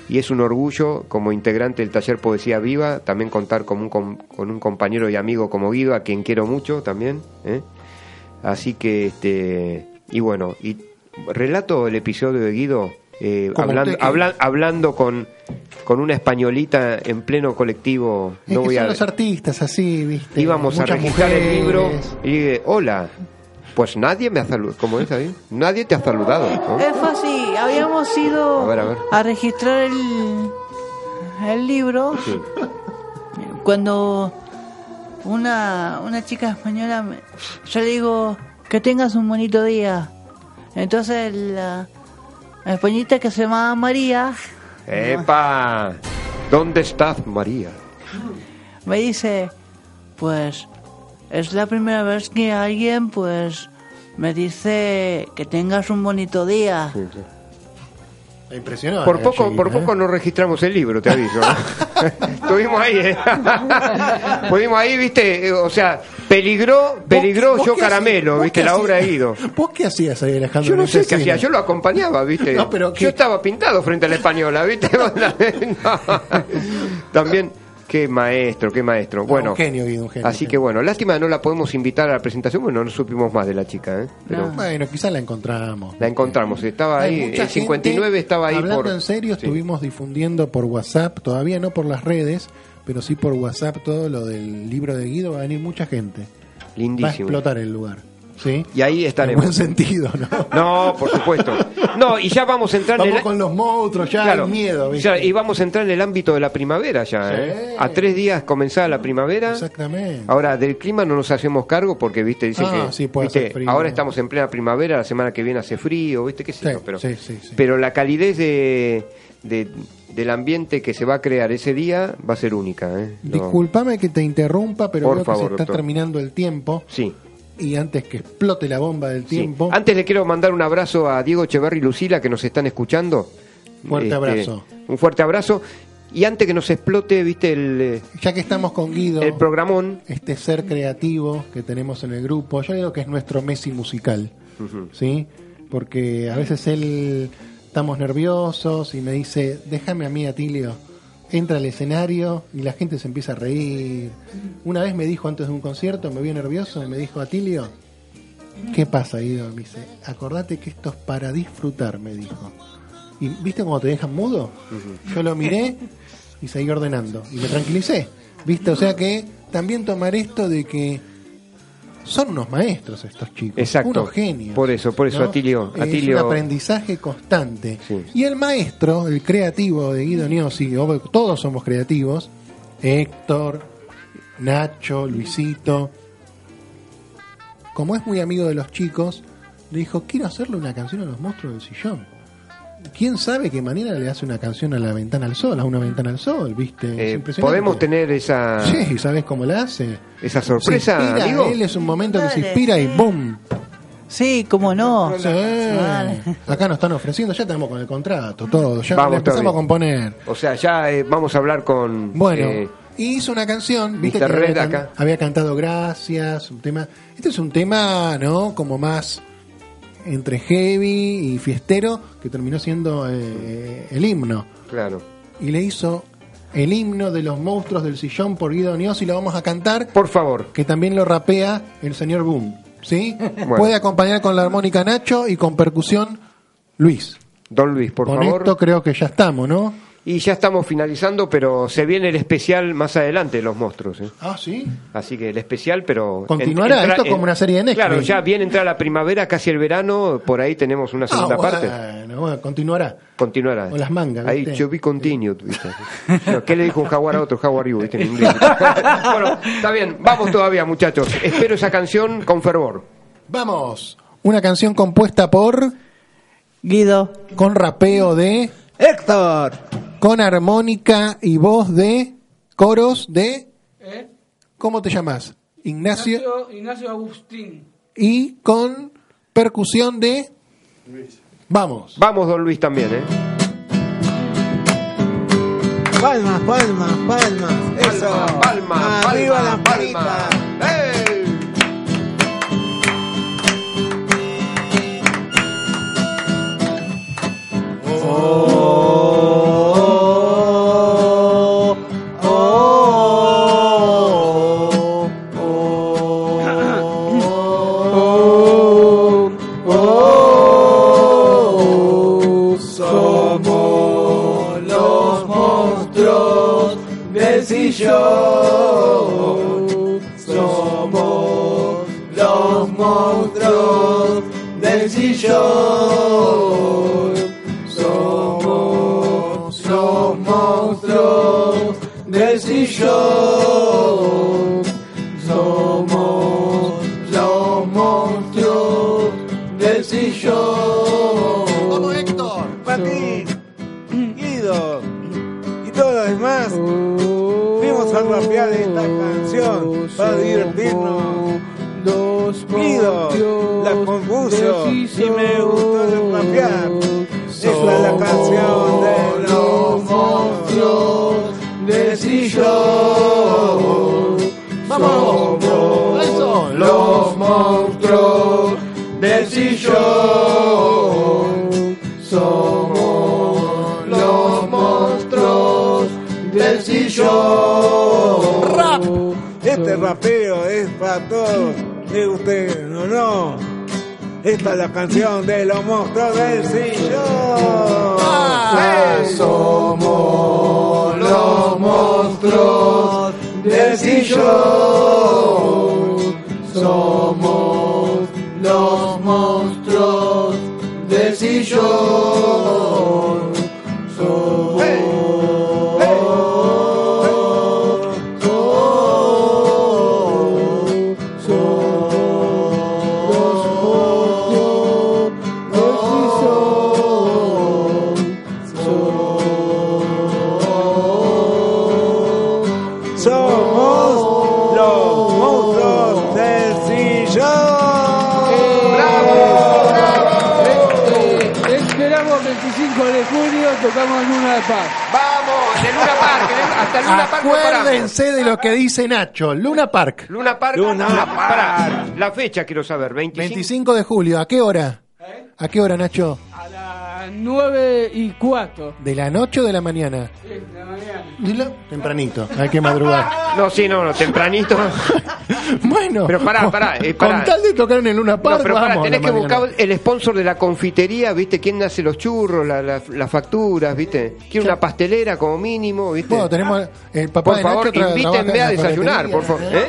y es un orgullo como integrante del taller Poesía Viva también contar con un, con un compañero y amigo como Guido, a quien quiero mucho también. Así que, este, y bueno, y relato el episodio de Guido, eh, Como hablando, que- habla- hablando con, con una españolita en pleno colectivo. Es No que voy son a, los artistas así, ¿viste? íbamos a registrar el libro y dije, hola, pues nadie me ha saludado. ¿Cómo es ahí? Nadie te ha saludado. ¿no? Eh, fue así, habíamos ido A ver, a ver. registrar el, el libro Sí. cuando una, una chica española, me- yo le digo que tengas un bonito día. Entonces la, españolita que se llamaba María ¡Epa! ¿Dónde estás, María? me dice, pues es la primera vez que alguien pues me dice que tengas un bonito día. Me impresionó. Por la poco, por ¿eh? poco no registramos el libro, te aviso. Estuvimos ahí, ¿eh? Pudimos ahí, viste, eh, o sea, peligró, peligró yo caramelo, viste, la obra de hacías? Guido. ¿Vos qué hacías ahí, Alejandro? Yo no sé qué hacía, yo lo acompañaba, viste. No, pero. Yo estaba pintado frente a la española, viste. No. También, qué maestro, qué maestro. Bueno, un genio, Guido, un genio, así un que bueno, lástima no la podemos invitar a la presentación, bueno, no supimos más de la chica, ¿eh? Pero No. Bueno, quizás la encontramos. la encontramos, estaba Hay ahí, el 59 gente, estaba ahí Hablando por... en serio, Sí. estuvimos difundiendo por WhatsApp, todavía no por las redes, pero sí por WhatsApp todo lo del libro de Guido. Va a venir mucha gente. Va a Lindísimo. explotar el lugar. ¿Sí? Y ahí En estaremos. buen sentido, ¿no? No, por supuesto. No, y ya vamos a entrar en Vamos el... con los monstruos, ya Claro, hay miedo, ¿viste? ya, y vamos a entrar en el ámbito de la primavera ya, Sí. ¿eh? A tres días comenzada la primavera. Exactamente. Ahora, del clima no nos hacemos cargo porque, viste, dicen Ah, que... sí, puede viste, hacer frío. Ahora estamos en plena primavera, la semana que viene hace frío, viste, qué sé Sí, yo, pero... sí, sí, sí. Pero la calidez de, de- del ambiente que se va a crear ese día va a ser única, ¿eh? No- Disculpame que te interrumpa, pero Por creo favor, que se está doctor. terminando el tiempo. Sí. Y antes que explote la bomba del Sí. tiempo, Antes le quiero mandar un abrazo a Diego Echeverri y Lucila que nos están escuchando. Este, Fuerte abrazo. Un fuerte abrazo. Y antes que nos explote, viste, el, eh, ya que estamos con Guido, el programón. este ser creativo que tenemos en el grupo, yo digo que es nuestro Messi musical, ¿sí? Porque a veces él estamos nerviosos y me dice, déjame a mí, Atilio, entra al escenario y la gente se empieza a reír. Una vez me dijo antes de un concierto, me vio nervioso y me dijo, Atilio, ¿qué pasa, Guido? Me dice, acordate que esto es para disfrutar, me dijo. ¿Y viste cómo te dejan mudo? Yo lo miré y seguí ordenando. Y me tranquilicé. ¿Viste? O sea que también tomar esto de que son unos maestros estos chicos. Exacto. Unos genios. Por eso, por eso, Atilio- Es Atilio- un aprendizaje constante. Sí. Y el maestro, el creativo de Guido Niosi, todos somos creativos. Héctor, Nacho, Luisito. Como es muy amigo de los chicos, le dijo, quiero hacerle una canción a los monstruos del sillón. ¿Quién sabe qué manera le hace una canción a la ventana al sol, a una ventana al sol, viste? Eh, podemos tener esa, Sí, ¿sabes cómo la hace? esa sorpresa, se inspira, amigo. él es un momento que se inspira y. ¡boom! Sí, cómo no. Sí. Acá nos están ofreciendo, ya tenemos con el contrato, todo, ya Vamos, empezamos a componer. O sea, ya eh, vamos a hablar con. Bueno, eh, y hizo una canción, viste Mr. que Red había, acá. había cantado Gracias, un tema. Este es un tema, ¿no? Como más entre heavy y fiestero, que terminó siendo eh, el himno. claro. Y le hizo el himno de los monstruos del sillón por Guido Nios y lo vamos a cantar. Por favor. que también lo rapea el señor Boom. ¿Sí? Bueno. Puede acompañar con la armónica Nacho y con percusión Luis. Don Luis, por con favor. esto creo que ya estamos, ¿no? Y ya estamos finalizando, pero se viene el especial más adelante de los monstruos. ¿eh? Ah, sí. Así que el especial, pero... Continuará, esto es como una serie de Netflix. Claro, ya viene entrar la primavera, casi el verano, por ahí tenemos una segunda Ah, parte. bueno, bueno, continuará. Continuará. O las mangas, Ahí, to be continued, ¿viste? No, ¿Qué le dijo un jaguar a otro? How are you, ¿viste? En inglés. bueno, está bien, vamos todavía, muchachos. Espero esa canción con fervor. Vamos. Una canción compuesta por. Guido. Con rapeo de. Héctor. Con armónica y voz de. Coros de. ¿Eh? ¿Cómo te llamas? Ignacio. Ignacio, Ignacio Agustín. Y con percusión de. Vamos. Vamos, don Luis, también, ¿eh? Palmas, palmas, palmas. Eso. Palma, palma, Arriba palma, las palma. palitas. ¡Ey! Los monstruos del sillón. Somos los monstruos del sillón. Vamos, Héctor. Martín, Guido y todos los demás. Fuimos a rapear esta canción para divertirnos. Guido la compuso y me gustó rapear. Esta es la canción Este rapeo es para todos. De ustedes, no, no. Esta es la canción de los monstruos del sillón. Somos los monstruos del sillón. Somos los monstruos del sillón. Tocamos en Luna de Paz. Vamos, de Luna Park, ¿eh? hasta Luna Park. Acuérdense de lo que dice Nacho. Luna Park. Luna Park, Luna la, Park. pará, la fecha quiero saber, 25. 25 de julio. ¿A qué hora? ¿A qué hora, Nacho? A las 9 y 4 ¿De la noche o de la mañana? de la mañana. Dilo. Tempranito. Hay que madrugar. No, sí, no, no, tempranito. bueno. Pero pará, pará, eh, pará. Con tal de tocar en el Luna Park, No, pero pará, vamos. tenés que mañana. buscar el sponsor de la confitería, ¿viste? ¿Quién hace los churros, la- la- las facturas, ¿viste? Quiere una pastelera como mínimo, ¿viste? Bueno, tenemos el papá Por de favor, Nacho invítenme a desayunar, por favor. ¿Eh?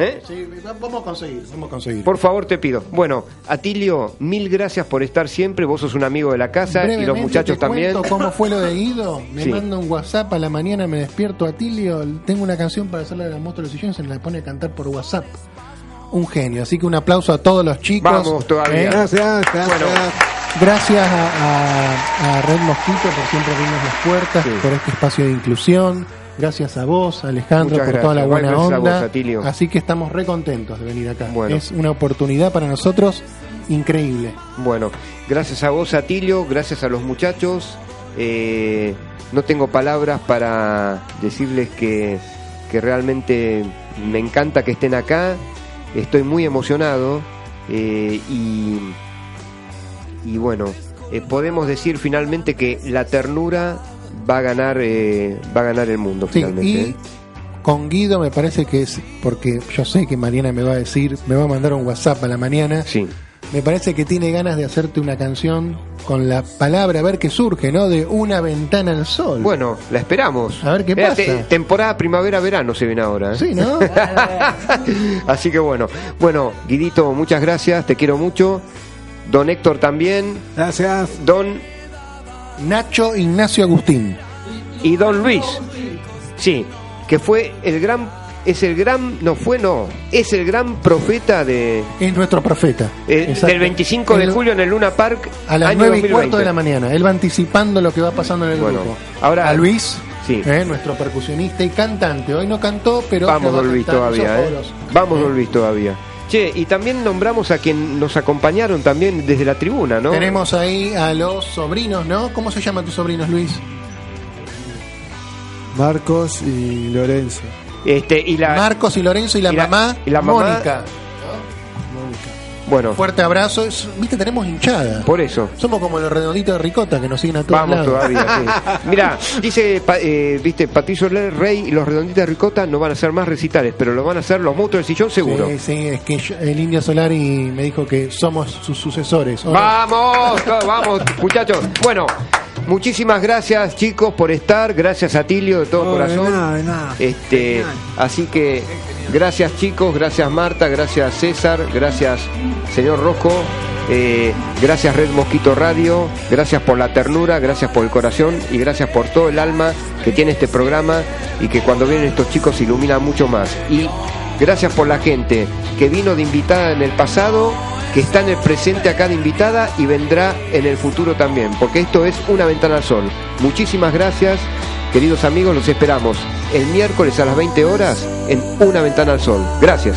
¿Eh? sí, vamos a conseguir, vamos a conseguir. Por favor, te pido. Bueno, Atilio, mil gracias por estar siempre. Vos sos un amigo de la casa y los muchachos te también. cómo fue lo de Guido. Me Sí. manda un WhatsApp a la mañana, me despierto a Tilio. Tengo una canción para hacerle a la moto de los sillones, se me la pone a cantar por WhatsApp. Un genio. Así que un aplauso a todos los chicos. Vamos todavía. ¿eh? Gracias, gracias. Gracias a, a- a Red Mosquito por siempre abrirnos las puertas, Sí. por este espacio de inclusión. Gracias a vos, Alejandro, Muchas por toda la buena Gracias a onda. vos, Atilio. Así que estamos re contentos de venir acá. Bueno. Es una oportunidad para nosotros increíble. Bueno, gracias a vos, Atilio, gracias a los muchachos. Eh, no tengo palabras para decirles que, que realmente me encanta que estén acá. Estoy muy emocionado eh, y, y bueno, eh, podemos decir finalmente que la ternura va a ganar, eh, va a ganar el mundo Sí, finalmente. y ¿eh? con Guido me parece que es, porque yo sé que Mariana me va a decir, me va a mandar un WhatsApp a la mañana. Sí. Me parece que tiene ganas de hacerte una canción con la palabra, a ver qué surge, ¿no? De una ventana al sol. Bueno, la esperamos. A ver qué Era pasa. te- temporada primavera-verano se viene ahora. ¿eh? Sí, ¿no? Así que bueno, bueno, Guidito, muchas gracias, te quiero mucho. Don Héctor también, Gracias. Don Nacho Ignacio Agustín. y Don Luis. Sí, que fue el gran, es el gran, no fue no, es el gran profeta de Es nuestro profeta. eh, del 25 de julio en el Luna Park A las año 9 y 2020. cuarto de la mañana. Él va anticipando lo que va pasando en el Bueno, grupo. ahora- a Luis, Sí. eh, nuestro percusionista y cantante. Hoy no cantó, pero. Vamos, Don Luis, todavía, ¿eh? Vamos, Don Luis, todavía. Che, y también nombramos a quien nos acompañaron también desde la tribuna, ¿no? Tenemos ahí a los sobrinos, ¿no? ¿Cómo se llaman tus sobrinos, Luis? Marcos y Lorenzo. Este, y la, Marcos y Lorenzo y la, y la- mamá, y la mamá- Mónica. Bueno, Fuerte abrazo. Es- Viste, tenemos hinchada. por eso. Somos como los redonditos de ricota que nos siguen a todos Vamos lados. todavía, sí. Mira, dice, pa- eh, viste, Patricio Le- Rey y los redonditos de Ricota no van a ser más recitales, pero lo van a hacer los monstruos del sillón seguro. Sí, sí, es que yo- el Indio Solari me dijo que somos sus sucesores. Vamos, vamos, muchachos. Bueno, Muchísimas gracias chicos por estar, gracias a Tilio de todo No, de corazón. nada, de nada. Este, Genial. así que gracias chicos, gracias Marta, gracias César, gracias señor Rojo, eh, gracias Red Mosquito Radio, gracias por la ternura, gracias por el corazón y gracias por todo el alma que tiene este programa y que cuando vienen estos chicos ilumina mucho más. Y gracias por la gente que vino de invitada en el pasado, que está en el presente acá de invitada y vendrá en el futuro también, porque esto es una ventana al sol. Muchísimas gracias, queridos amigos, los esperamos el miércoles a las 20 horas en Una ventana al sol. Gracias.